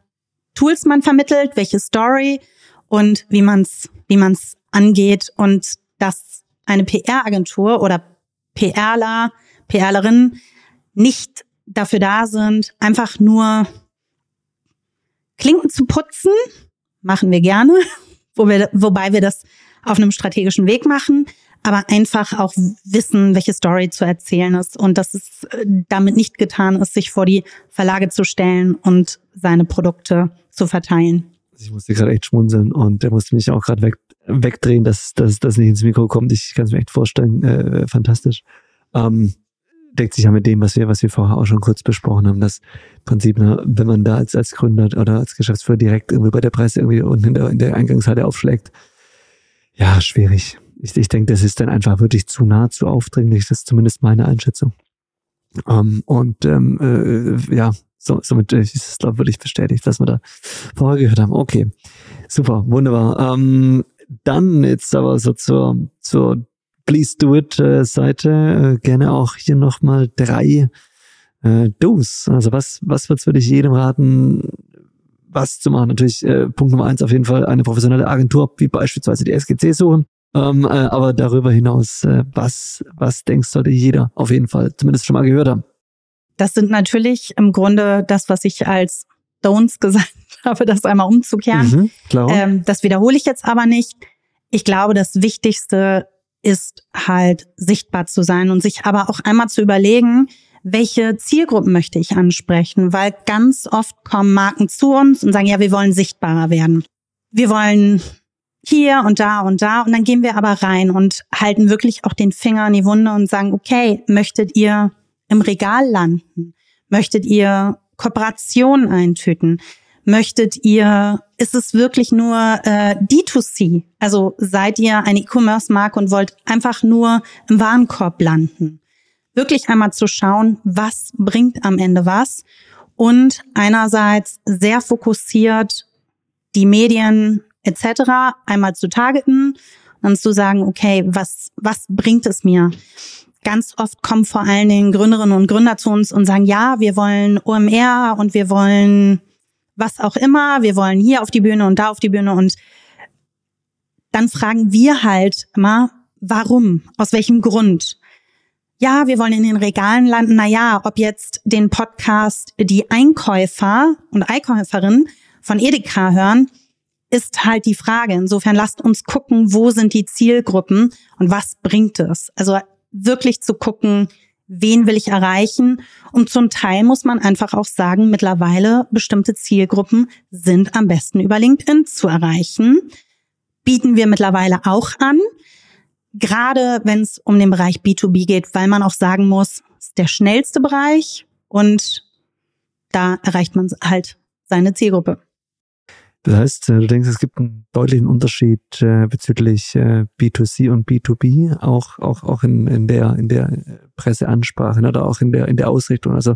Tools man vermittelt, welche Story und wie man es wie man's angeht und dass eine PR-Agentur oder PRler, PRlerinnen nicht dafür da sind, einfach nur Klinken zu putzen, machen wir gerne, wo wir, wobei wir das auf einem strategischen Weg machen, aber einfach auch wissen, welche Story zu erzählen ist und dass es äh, damit nicht getan ist, sich vor die Verlage zu stellen und seine Produkte zu verteilen. Ich musste gerade echt schmunzeln und der musste mich auch gerade weg, wegdrehen, dass das nicht ins Mikro kommt. Ich kann es mir echt vorstellen. Äh, fantastisch. Ähm, deckt sich ja mit dem, was wir, was wir vorher auch schon kurz besprochen haben, dass im Prinzip, ne, wenn man da als, als Gründer oder als Geschäftsführer direkt irgendwie bei der Presse irgendwie unten in der, in der Eingangshalle aufschlägt, ja, schwierig. ich, ich denke, das ist dann einfach wirklich zu nah, zu aufdringlich. Das ist zumindest meine Einschätzung. Ähm, und ähm, äh, ja, so, somit ist es, glaube ich, wirklich bestätigt, was wir da vorher gehört haben. Okay, super, wunderbar. Ähm, dann jetzt aber so zur, zur Please Do It äh, Seite äh, gerne auch hier nochmal drei äh, Do's. Also was, was wird's wirklich jedem raten, was zu machen? Natürlich äh, Punkt Nummer eins auf jeden Fall eine professionelle Agentur, wie beispielsweise die SGC suchen. Ähm, äh, aber darüber hinaus, äh, was, was denkst sollte jeder auf jeden Fall zumindest schon mal gehört haben? Das sind natürlich im Grunde das, was ich als Don'ts *laughs* gesagt habe, das einmal umzukehren. Mhm. Ähm, das wiederhole ich jetzt aber nicht. Ich glaube, das Wichtigste ist halt sichtbar zu sein und sich aber auch einmal zu überlegen, welche Zielgruppen möchte ich ansprechen, weil ganz oft kommen Marken zu uns und sagen, ja, wir wollen sichtbarer werden. Wir wollen hier und da und da und dann gehen wir aber rein und halten wirklich auch den Finger an die Wunde und sagen, okay, möchtet ihr im Regal landen? Möchtet ihr Kooperationen eintüten? Möchtet ihr, ist es wirklich nur äh, D2C? Also seid ihr eine E-Commerce-Marke und wollt einfach nur im Warenkorb landen? Wirklich einmal zu schauen, was bringt am Ende was und einerseits sehr fokussiert die Medien etc. einmal zu targeten und zu sagen, okay, was, was bringt es mir? Ganz oft kommen vor allen Dingen Gründerinnen und Gründer zu uns und sagen, ja, wir wollen OMR und wir wollen was auch immer, wir wollen hier auf die Bühne und da auf die Bühne und dann fragen wir halt immer, warum? Aus welchem Grund? Ja, wir wollen in den Regalen landen. Na ja, ob jetzt den Podcast die Einkäufer und Einkäuferinnen von Edeka hören, ist halt die Frage. Insofern lasst uns gucken, wo sind die Zielgruppen und was bringt es? Also wirklich zu gucken, wen will ich erreichen? Und zum Teil muss man einfach auch sagen, mittlerweile bestimmte Zielgruppen sind am besten über LinkedIn zu erreichen. Bieten wir mittlerweile auch an. Gerade wenn es um den Bereich B2B geht, weil man auch sagen muss, ist der schnellste Bereich und da erreicht man halt seine Zielgruppe. Das heißt, äh, du denkst, es gibt einen deutlichen Unterschied äh, bezüglich äh, B2C und B2B, auch, auch, auch in, in der, in der Presseansprache ne, oder auch in der, in der Ausrichtung. Also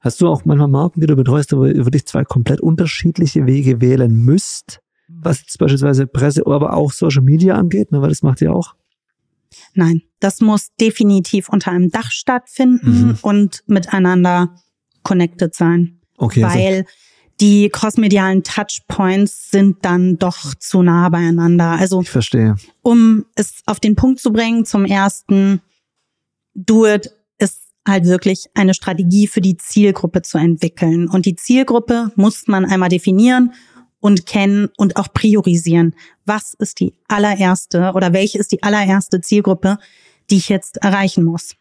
hast du auch manchmal Marken, die du betreust, wo ihr wirklich zwei komplett unterschiedliche Wege wählen müsst, was jetzt beispielsweise Presse, aber auch Social Media angeht, ne, weil das macht ihr auch? Nein, das muss definitiv unter einem Dach stattfinden mhm. und miteinander connected sein. Okay. Also weil also die crossmedialen Touchpoints sind dann doch zu nah beieinander. Also ich verstehe. Um es auf den Punkt zu bringen, zum ersten, Do It ist halt wirklich eine Strategie für die Zielgruppe zu entwickeln. Und die Zielgruppe muss man einmal definieren und kennen und auch priorisieren. Was ist die allererste oder welche ist die allererste Zielgruppe, die ich jetzt erreichen muss?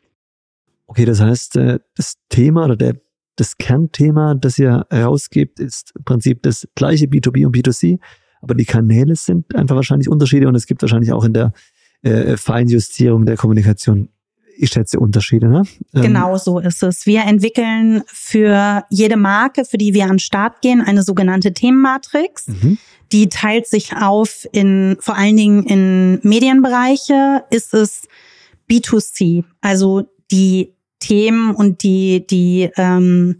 Okay, das heißt, äh, das Thema oder der das Kernthema, das ihr herausgebt, ist im Prinzip das gleiche B2B und B2C, aber die Kanäle sind einfach wahrscheinlich Unterschiede und es gibt wahrscheinlich auch in der äh, Feinjustierung der Kommunikation, ich schätze, Unterschiede. Ne? Ähm, genau so ist es. Wir entwickeln für jede Marke, für die wir an den Start gehen, eine sogenannte Themenmatrix. Mhm. Die teilt sich auf in vor allen Dingen in Medienbereiche. Ist es B2C, also die Themen und die, die, ähm,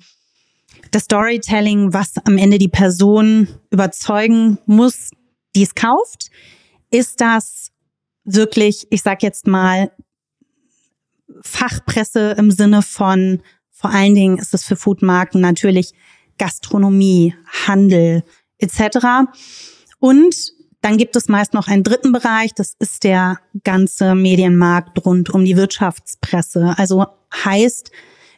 das Storytelling, was am Ende die Person überzeugen muss, die es kauft, ist das wirklich, ich sag jetzt mal, Fachpresse im Sinne von, vor allen Dingen ist es für Foodmarken natürlich Gastronomie, Handel etc. Und dann gibt es meist noch einen dritten Bereich, das ist der ganze Medienmarkt rund um die Wirtschaftspresse. Also heißt,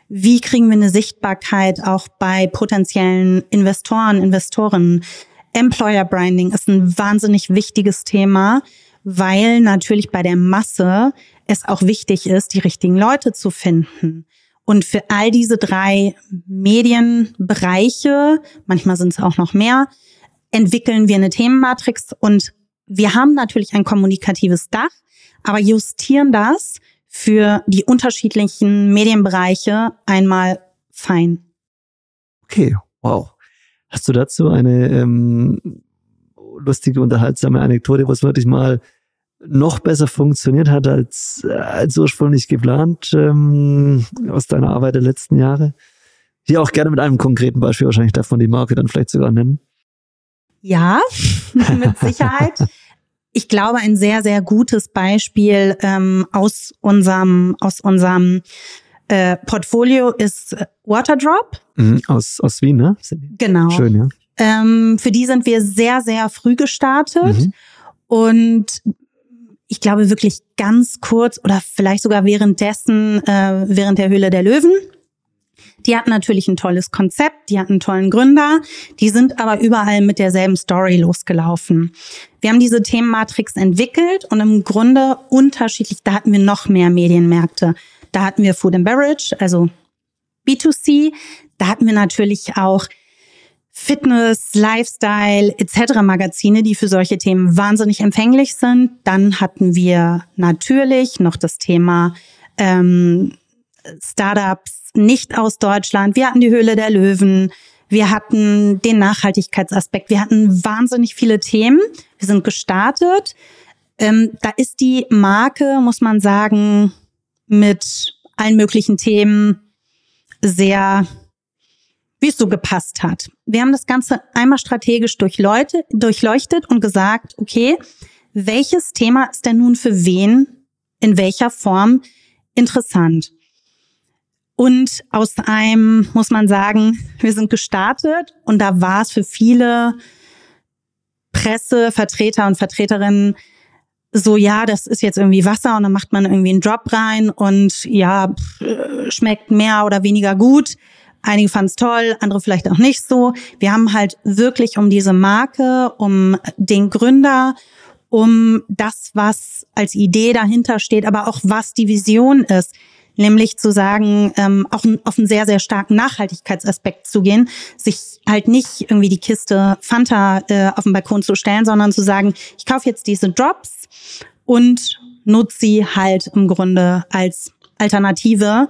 wie kriegen wir eine Sichtbarkeit auch bei potenziellen Investoren, Investorinnen? Employer Branding ist ein wahnsinnig wichtiges Thema, weil natürlich bei der Masse es auch wichtig ist, die richtigen Leute zu finden. Und für all diese drei Medienbereiche, manchmal sind es auch noch mehr, entwickeln wir eine Themenmatrix und wir haben natürlich ein kommunikatives Dach, aber justieren das für die unterschiedlichen Medienbereiche einmal fein. Okay, wow. Hast du dazu eine ähm, lustige, unterhaltsame Anekdote, wo es wirklich mal noch besser funktioniert hat als, als ursprünglich geplant ähm, aus deiner Arbeit der letzten Jahre? Hier auch gerne mit einem konkreten Beispiel, wahrscheinlich man die Marke dann vielleicht sogar nennen. Ja, *laughs* mit Sicherheit. *laughs* Ich glaube, ein sehr, sehr gutes Beispiel ähm, aus unserem, aus unserem äh, Portfolio ist Waterdrop. Mhm, aus, aus Wien, ne? Genau. Schön, ja. Ähm, für die sind wir sehr, sehr früh gestartet. Mhm. Und ich glaube wirklich ganz kurz oder vielleicht sogar währenddessen, äh, während der Höhle der Löwen. Die hatten natürlich ein tolles Konzept, die hatten einen tollen Gründer, die sind aber überall mit derselben Story losgelaufen. Wir haben diese Themenmatrix entwickelt und im Grunde unterschiedlich, da hatten wir noch mehr Medienmärkte. Da hatten wir Food and Beverage, also B2C. Da hatten wir natürlich auch Fitness, Lifestyle etc. Magazine, die für solche Themen wahnsinnig empfänglich sind. Dann hatten wir natürlich noch das Thema ähm, Startups nicht aus Deutschland. Wir hatten die Höhle der Löwen. Wir hatten den Nachhaltigkeitsaspekt. Wir hatten wahnsinnig viele Themen. Wir sind gestartet. Ähm, da ist die Marke, muss man sagen, mit allen möglichen Themen sehr, wie es so gepasst hat. Wir haben das Ganze einmal strategisch durchleuchtet, durchleuchtet und gesagt, okay, welches Thema ist denn nun für wen in welcher Form interessant? Und aus einem, muss man sagen, wir sind gestartet und da war es für viele Pressevertreter und Vertreterinnen so, ja, das ist jetzt irgendwie Wasser und dann macht man irgendwie einen Drop rein und ja, schmeckt mehr oder weniger gut. Einige fanden es toll, andere vielleicht auch nicht so. Wir haben halt wirklich um diese Marke, um den Gründer, um das, was als Idee dahinter steht, aber auch was die Vision ist, nämlich zu sagen, ähm, auch auf einen sehr, sehr starken Nachhaltigkeitsaspekt zu gehen, sich halt nicht irgendwie die Kiste Fanta äh, auf den Balkon zu stellen, sondern zu sagen, ich kaufe jetzt diese Drops und nutze sie halt im Grunde als Alternative.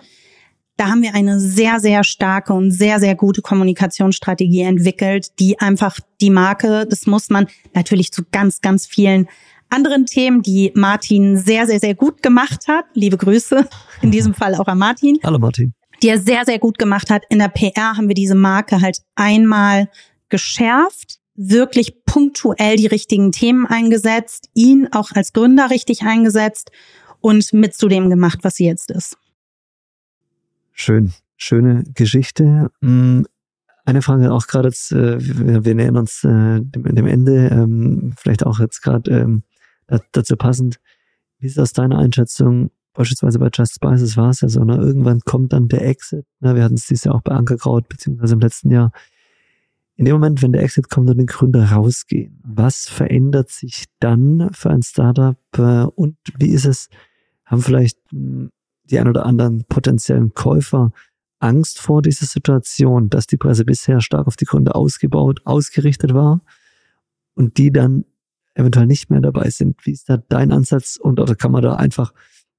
Da haben wir eine sehr, sehr starke und sehr, sehr gute Kommunikationsstrategie entwickelt, die einfach die Marke, das muss man natürlich zu ganz, ganz vielen anderen Themen, die Martin sehr, sehr, sehr gut gemacht hat. Liebe Grüße *laughs* in diesem Fall auch an Martin. Hallo Martin. Die er sehr, sehr gut gemacht hat. In der PR haben wir diese Marke halt einmal geschärft wirklich punktuell die richtigen Themen eingesetzt, ihn auch als Gründer richtig eingesetzt und mit zu dem gemacht, was sie jetzt ist. Schön, schöne Geschichte. Mm, eine Frage auch gerade jetzt, äh, wir, nähern uns äh, dem, Ende, ähm, vielleicht auch jetzt gerade ähm, dazu passend. Wie ist aus deiner Einschätzung, beispielsweise bei Just Spices war es ja so, ne? irgendwann kommt dann der Exit. Ne? Wir hatten es dieses Jahr auch bei Ankerkraut, beziehungsweise im letzten Jahr in dem Moment, wenn der Exit kommt und die Gründer rausgehen, was verändert sich dann für ein Startup äh, und wie ist es, haben vielleicht hm, die ein oder anderen potenziellen Käufer Angst vor dieser Situation, dass die Presse bisher stark auf die Gründer ausgebaut, ausgerichtet war und die dann eventuell nicht mehr dabei sind. Wie ist da dein Ansatz und oder kann man da einfach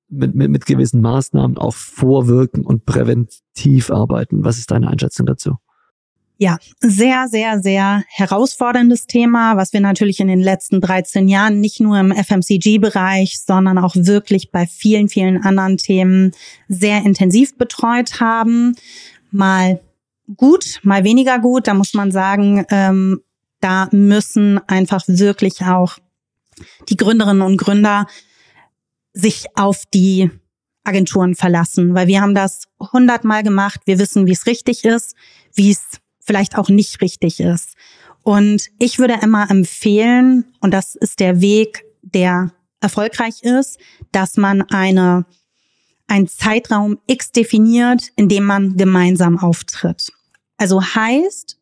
mit, mit, mit gewissen Maßnahmen auch vorwirken und präventiv arbeiten? Was ist deine Einschätzung dazu? Ja, sehr, sehr, sehr herausforderndes Thema, was wir natürlich in den letzten 13 Jahren nicht nur im FMCG-Bereich, sondern auch wirklich bei vielen, vielen anderen Themen sehr intensiv betreut haben. Mal gut, mal weniger gut. Da muss man sagen, ähm, da müssen einfach wirklich auch die Gründerinnen und Gründer sich auf die Agenturen verlassen, weil wir haben das hundertmal gemacht. Wir wissen, wie es richtig ist, wie es vielleicht auch nicht richtig ist. Und ich würde immer empfehlen, und das ist der Weg, der erfolgreich ist, dass man eine, einen Zeitraum X definiert, in dem man gemeinsam auftritt. Also heißt,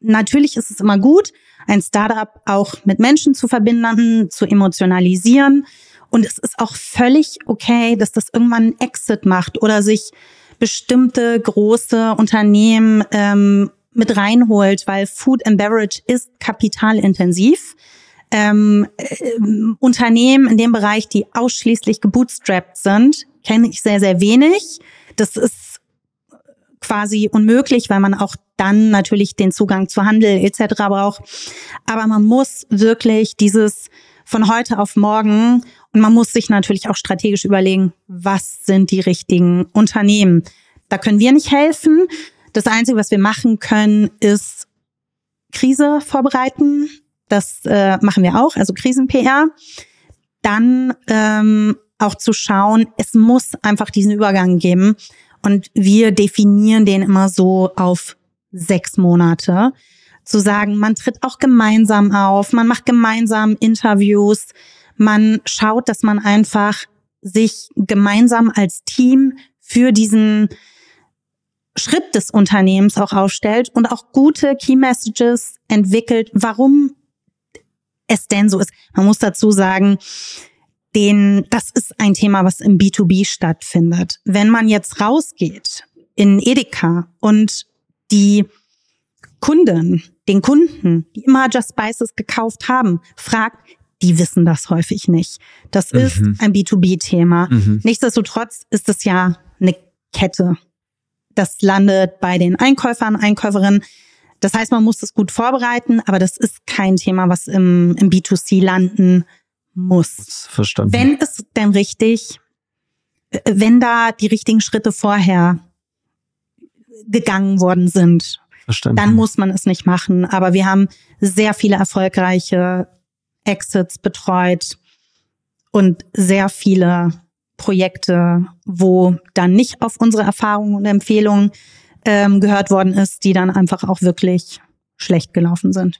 natürlich ist es immer gut, ein Startup auch mit Menschen zu verbinden, zu emotionalisieren. Und es ist auch völlig okay, dass das irgendwann einen Exit macht oder sich bestimmte große Unternehmen ähm, mit reinholt, weil Food and Beverage ist kapitalintensiv. Ähm, äh, Unternehmen in dem Bereich, die ausschließlich gebootstrapped sind, kenne ich sehr, sehr wenig. Das ist quasi unmöglich, weil man auch dann natürlich den Zugang zu Handel etc. braucht. Aber man muss wirklich dieses von heute auf morgen. Und man muss sich natürlich auch strategisch überlegen, was sind die richtigen Unternehmen. Da können wir nicht helfen. Das Einzige, was wir machen können, ist Krise vorbereiten. Das äh, machen wir auch, also Krisen-PR. Dann ähm, auch zu schauen, es muss einfach diesen Übergang geben. Und wir definieren den immer so auf sechs Monate. Zu sagen, man tritt auch gemeinsam auf, man macht gemeinsam Interviews, man schaut, dass man einfach sich gemeinsam als Team für diesen Schritt des Unternehmens auch aufstellt und auch gute Key Messages entwickelt, warum es denn so ist. Man muss dazu sagen, den, das ist ein Thema, was im B2B stattfindet. Wenn man jetzt rausgeht in Edeka und die Kunden, den Kunden, die immer Just Spices gekauft haben, fragt, die wissen das häufig nicht. Das mhm. ist ein B2B-Thema. Mhm. Nichtsdestotrotz ist es ja eine Kette. Das landet bei den Einkäufern, Einkäuferinnen. Das heißt, man muss es gut vorbereiten, aber das ist kein Thema, was im, im B2C landen muss. Verstanden. Wenn es denn richtig, äh, wenn da die richtigen Schritte vorher gegangen worden sind, Verstanden. dann muss man es nicht machen. Aber wir haben sehr viele erfolgreiche Exits betreut und sehr viele Projekte, wo dann nicht auf unsere Erfahrungen und Empfehlungen ähm, gehört worden ist, die dann einfach auch wirklich schlecht gelaufen sind.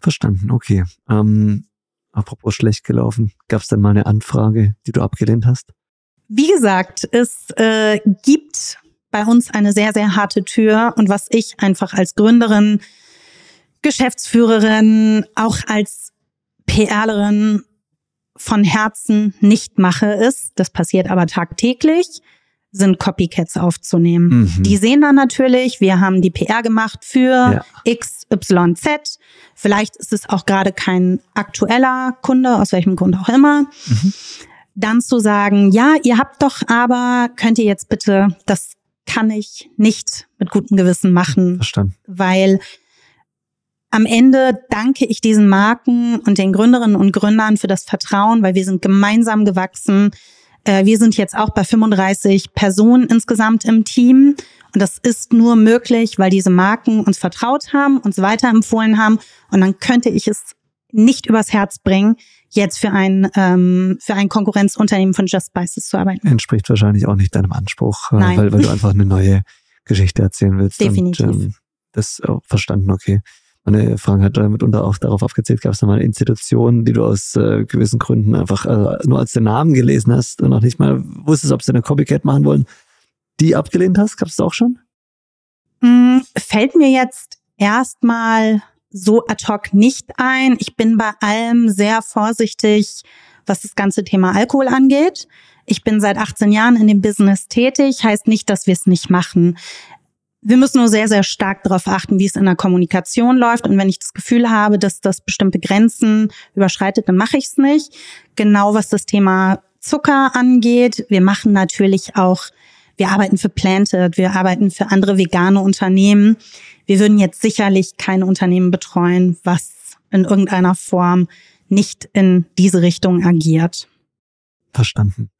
Verstanden, okay. Ähm, apropos schlecht gelaufen, gab es denn mal eine Anfrage, die du abgelehnt hast? Wie gesagt, es äh, gibt bei uns eine sehr, sehr harte Tür und was ich einfach als Gründerin, Geschäftsführerin, auch als PRlerin von Herzen nicht mache, ist, das passiert aber tagtäglich, sind Copycats aufzunehmen. Mhm. Die sehen dann natürlich, wir haben die PR gemacht für ja. XYZ. Vielleicht ist es auch gerade kein aktueller Kunde, aus welchem Grund auch immer. Mhm. Dann zu sagen, ja, ihr habt doch aber, könnt ihr jetzt bitte, das kann ich nicht mit gutem Gewissen machen. Verstanden. Weil am Ende danke ich diesen Marken und den Gründerinnen und Gründern für das Vertrauen, weil wir sind gemeinsam gewachsen. Äh, wir sind jetzt auch bei 35 Personen insgesamt im Team. Und das ist nur möglich, weil diese Marken uns vertraut haben, uns weiterempfohlen haben. Und dann könnte ich es nicht übers Herz bringen, jetzt für ein, ähm, für ein Konkurrenzunternehmen von Just Spices zu arbeiten. Entspricht wahrscheinlich auch nicht deinem Anspruch, äh, Nein. Weil, weil du einfach eine neue Geschichte erzählen willst. Definitiv. Und, ähm, das auch verstanden, okay. Meine Frage hat mitunter auch darauf abgezählt, gab es da mal Institutionen, die du aus äh, gewissen Gründen einfach äh, nur als den Namen gelesen hast und noch nicht mal wusstest, ob sie eine Copycat machen wollen, die abgelehnt hast? Gab es auch schon? Mm, fällt mir jetzt erstmal so ad hoc nicht ein. Ich bin bei allem sehr vorsichtig, was das ganze Thema Alkohol angeht. Ich bin seit 18 Jahren in dem Business tätig, heißt nicht, dass wir es nicht machen. Wir müssen nur sehr, sehr stark darauf achten, wie es in der Kommunikation läuft. Und wenn ich das Gefühl habe, dass das bestimmte Grenzen überschreitet, dann mache ich es nicht. Genau was das Thema Zucker angeht. Wir machen natürlich auch, wir arbeiten für Planted, wir arbeiten für andere vegane Unternehmen. Wir würden jetzt sicherlich kein Unternehmen betreuen, was in irgendeiner Form nicht in diese Richtung agiert. Verstanden.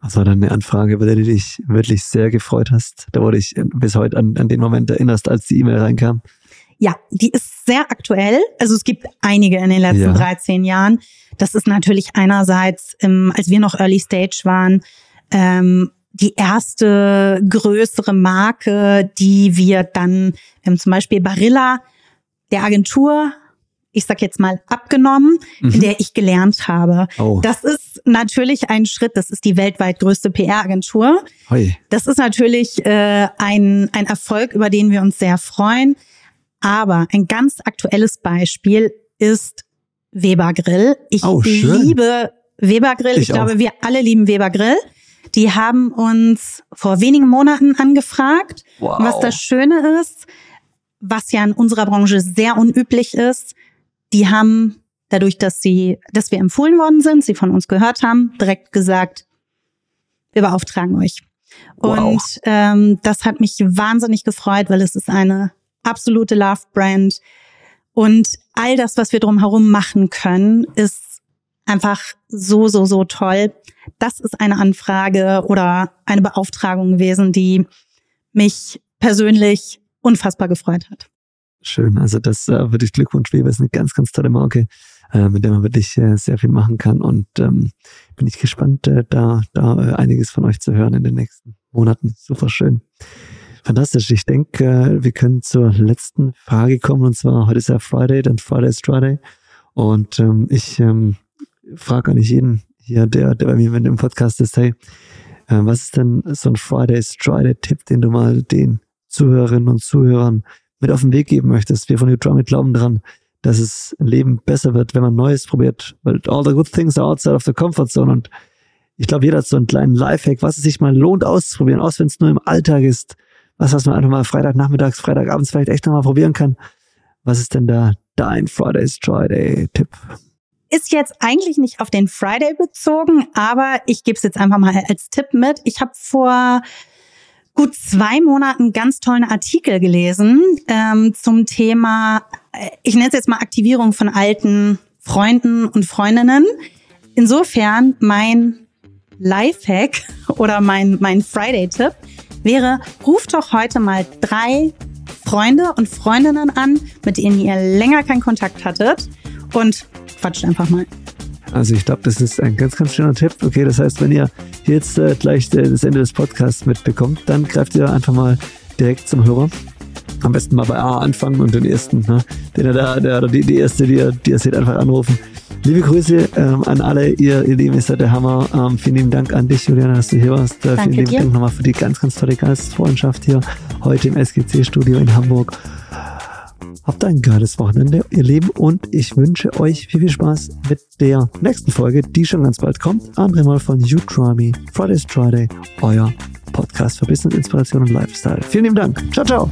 Was war dann eine Anfrage, über die du dich wirklich sehr gefreut hast, da wurde ich bis heute an, an den Moment erinnerst, als die E-Mail reinkam? Ja, die ist sehr aktuell. Also es gibt einige in den letzten ja. 13 Jahren. Das ist natürlich einerseits, ähm, als wir noch Early Stage waren, ähm, die erste größere Marke, die wir dann, wir haben zum Beispiel Barilla, der Agentur ich sag jetzt mal, abgenommen, mhm. in der ich gelernt habe. Oh. Das ist natürlich ein Schritt, das ist die weltweit größte PR-Agentur. Das ist natürlich äh, ein, ein Erfolg, über den wir uns sehr freuen. Aber ein ganz aktuelles Beispiel ist Weber Grill. Ich oh, liebe Weber Grill. Ich, ich glaube, wir alle lieben Weber Grill. Die haben uns vor wenigen Monaten angefragt. Wow. was das Schöne ist, was ja in unserer Branche sehr unüblich ist, die haben dadurch, dass sie, dass wir empfohlen worden sind, sie von uns gehört haben, direkt gesagt, wir beauftragen euch. Wow. Und ähm, das hat mich wahnsinnig gefreut, weil es ist eine absolute Love-Brand. Und all das, was wir drumherum machen können, ist einfach so, so, so toll. Das ist eine Anfrage oder eine Beauftragung gewesen, die mich persönlich unfassbar gefreut hat. Schön, also das äh, würde ich Glückwunsch, Weber ist eine ganz, ganz tolle Marke, äh, mit der man wirklich äh, sehr viel machen kann und ähm, bin ich gespannt, äh, da, da äh, einiges von euch zu hören in den nächsten Monaten. Super schön. Fantastisch. Ich denke, äh, wir können zur letzten Frage kommen und zwar heute ist ja Friday, dann Friday is Friday und ähm, ich ähm, frage eigentlich jeden hier, der, der bei mir mit dem Podcast ist, hey, äh, was ist denn so ein Friday is Friday Tipp, den du mal den Zuhörerinnen und Zuhörern mit auf den Weg geben möchtest? Wir von Utrami glauben dran, dass es ein Leben besser wird, wenn man Neues probiert, weil all the good things are outside of the comfort zone und ich glaube, jeder hat so einen kleinen Lifehack, was es sich mal lohnt auszuprobieren, aus wenn es nur im Alltag ist, was, was man einfach mal Freitagnachmittags, Freitagabends vielleicht echt nochmal probieren kann. Was ist denn da dein Friday's Friday Tipp? Ist jetzt eigentlich nicht auf den Friday bezogen, aber ich gebe es jetzt einfach mal als Tipp mit. Ich habe vor gut zwei Monaten ganz tollen Artikel gelesen ähm, zum Thema, äh, ich nenne es jetzt mal Aktivierung von alten Freunden und Freundinnen. Insofern mein Lifehack *laughs* oder mein, mein Friday-Tipp wäre, ruft doch heute mal drei Freunde und Freundinnen an, mit denen ihr länger keinen Kontakt hattet und quatscht einfach mal. Also ich glaube, das ist ein ganz, ganz schöner Tipp. Okay, das heißt, wenn ihr jetzt äh, gleich äh, das Ende des Podcasts mitbekommt, dann greift ihr einfach mal direkt zum Hörer. Am besten mal bei A anfangen und den ersten, ne, den ihr da, der, die, die erste, die ihr, die ihr seht, einfach anrufen. Liebe Grüße ähm, an alle, ihr, ihr Lieben, ihr seid der Hammer. Ähm, vielen lieben Dank an dich, Juliana, dass du hier warst. Äh, vielen lieben dir. Dank nochmal für die ganz, ganz tolle Gastfreundschaft hier heute im SGC-Studio in Hamburg. Habt ein geiles Wochenende, ihr Lieben, und ich wünsche euch viel, viel Spaß mit der nächsten Folge, die schon ganz bald kommt. Andre Mal von You Try Me, Fridays Friday, euer Podcast für Business, Inspiration und Lifestyle. Vielen lieben Dank. Ciao, ciao.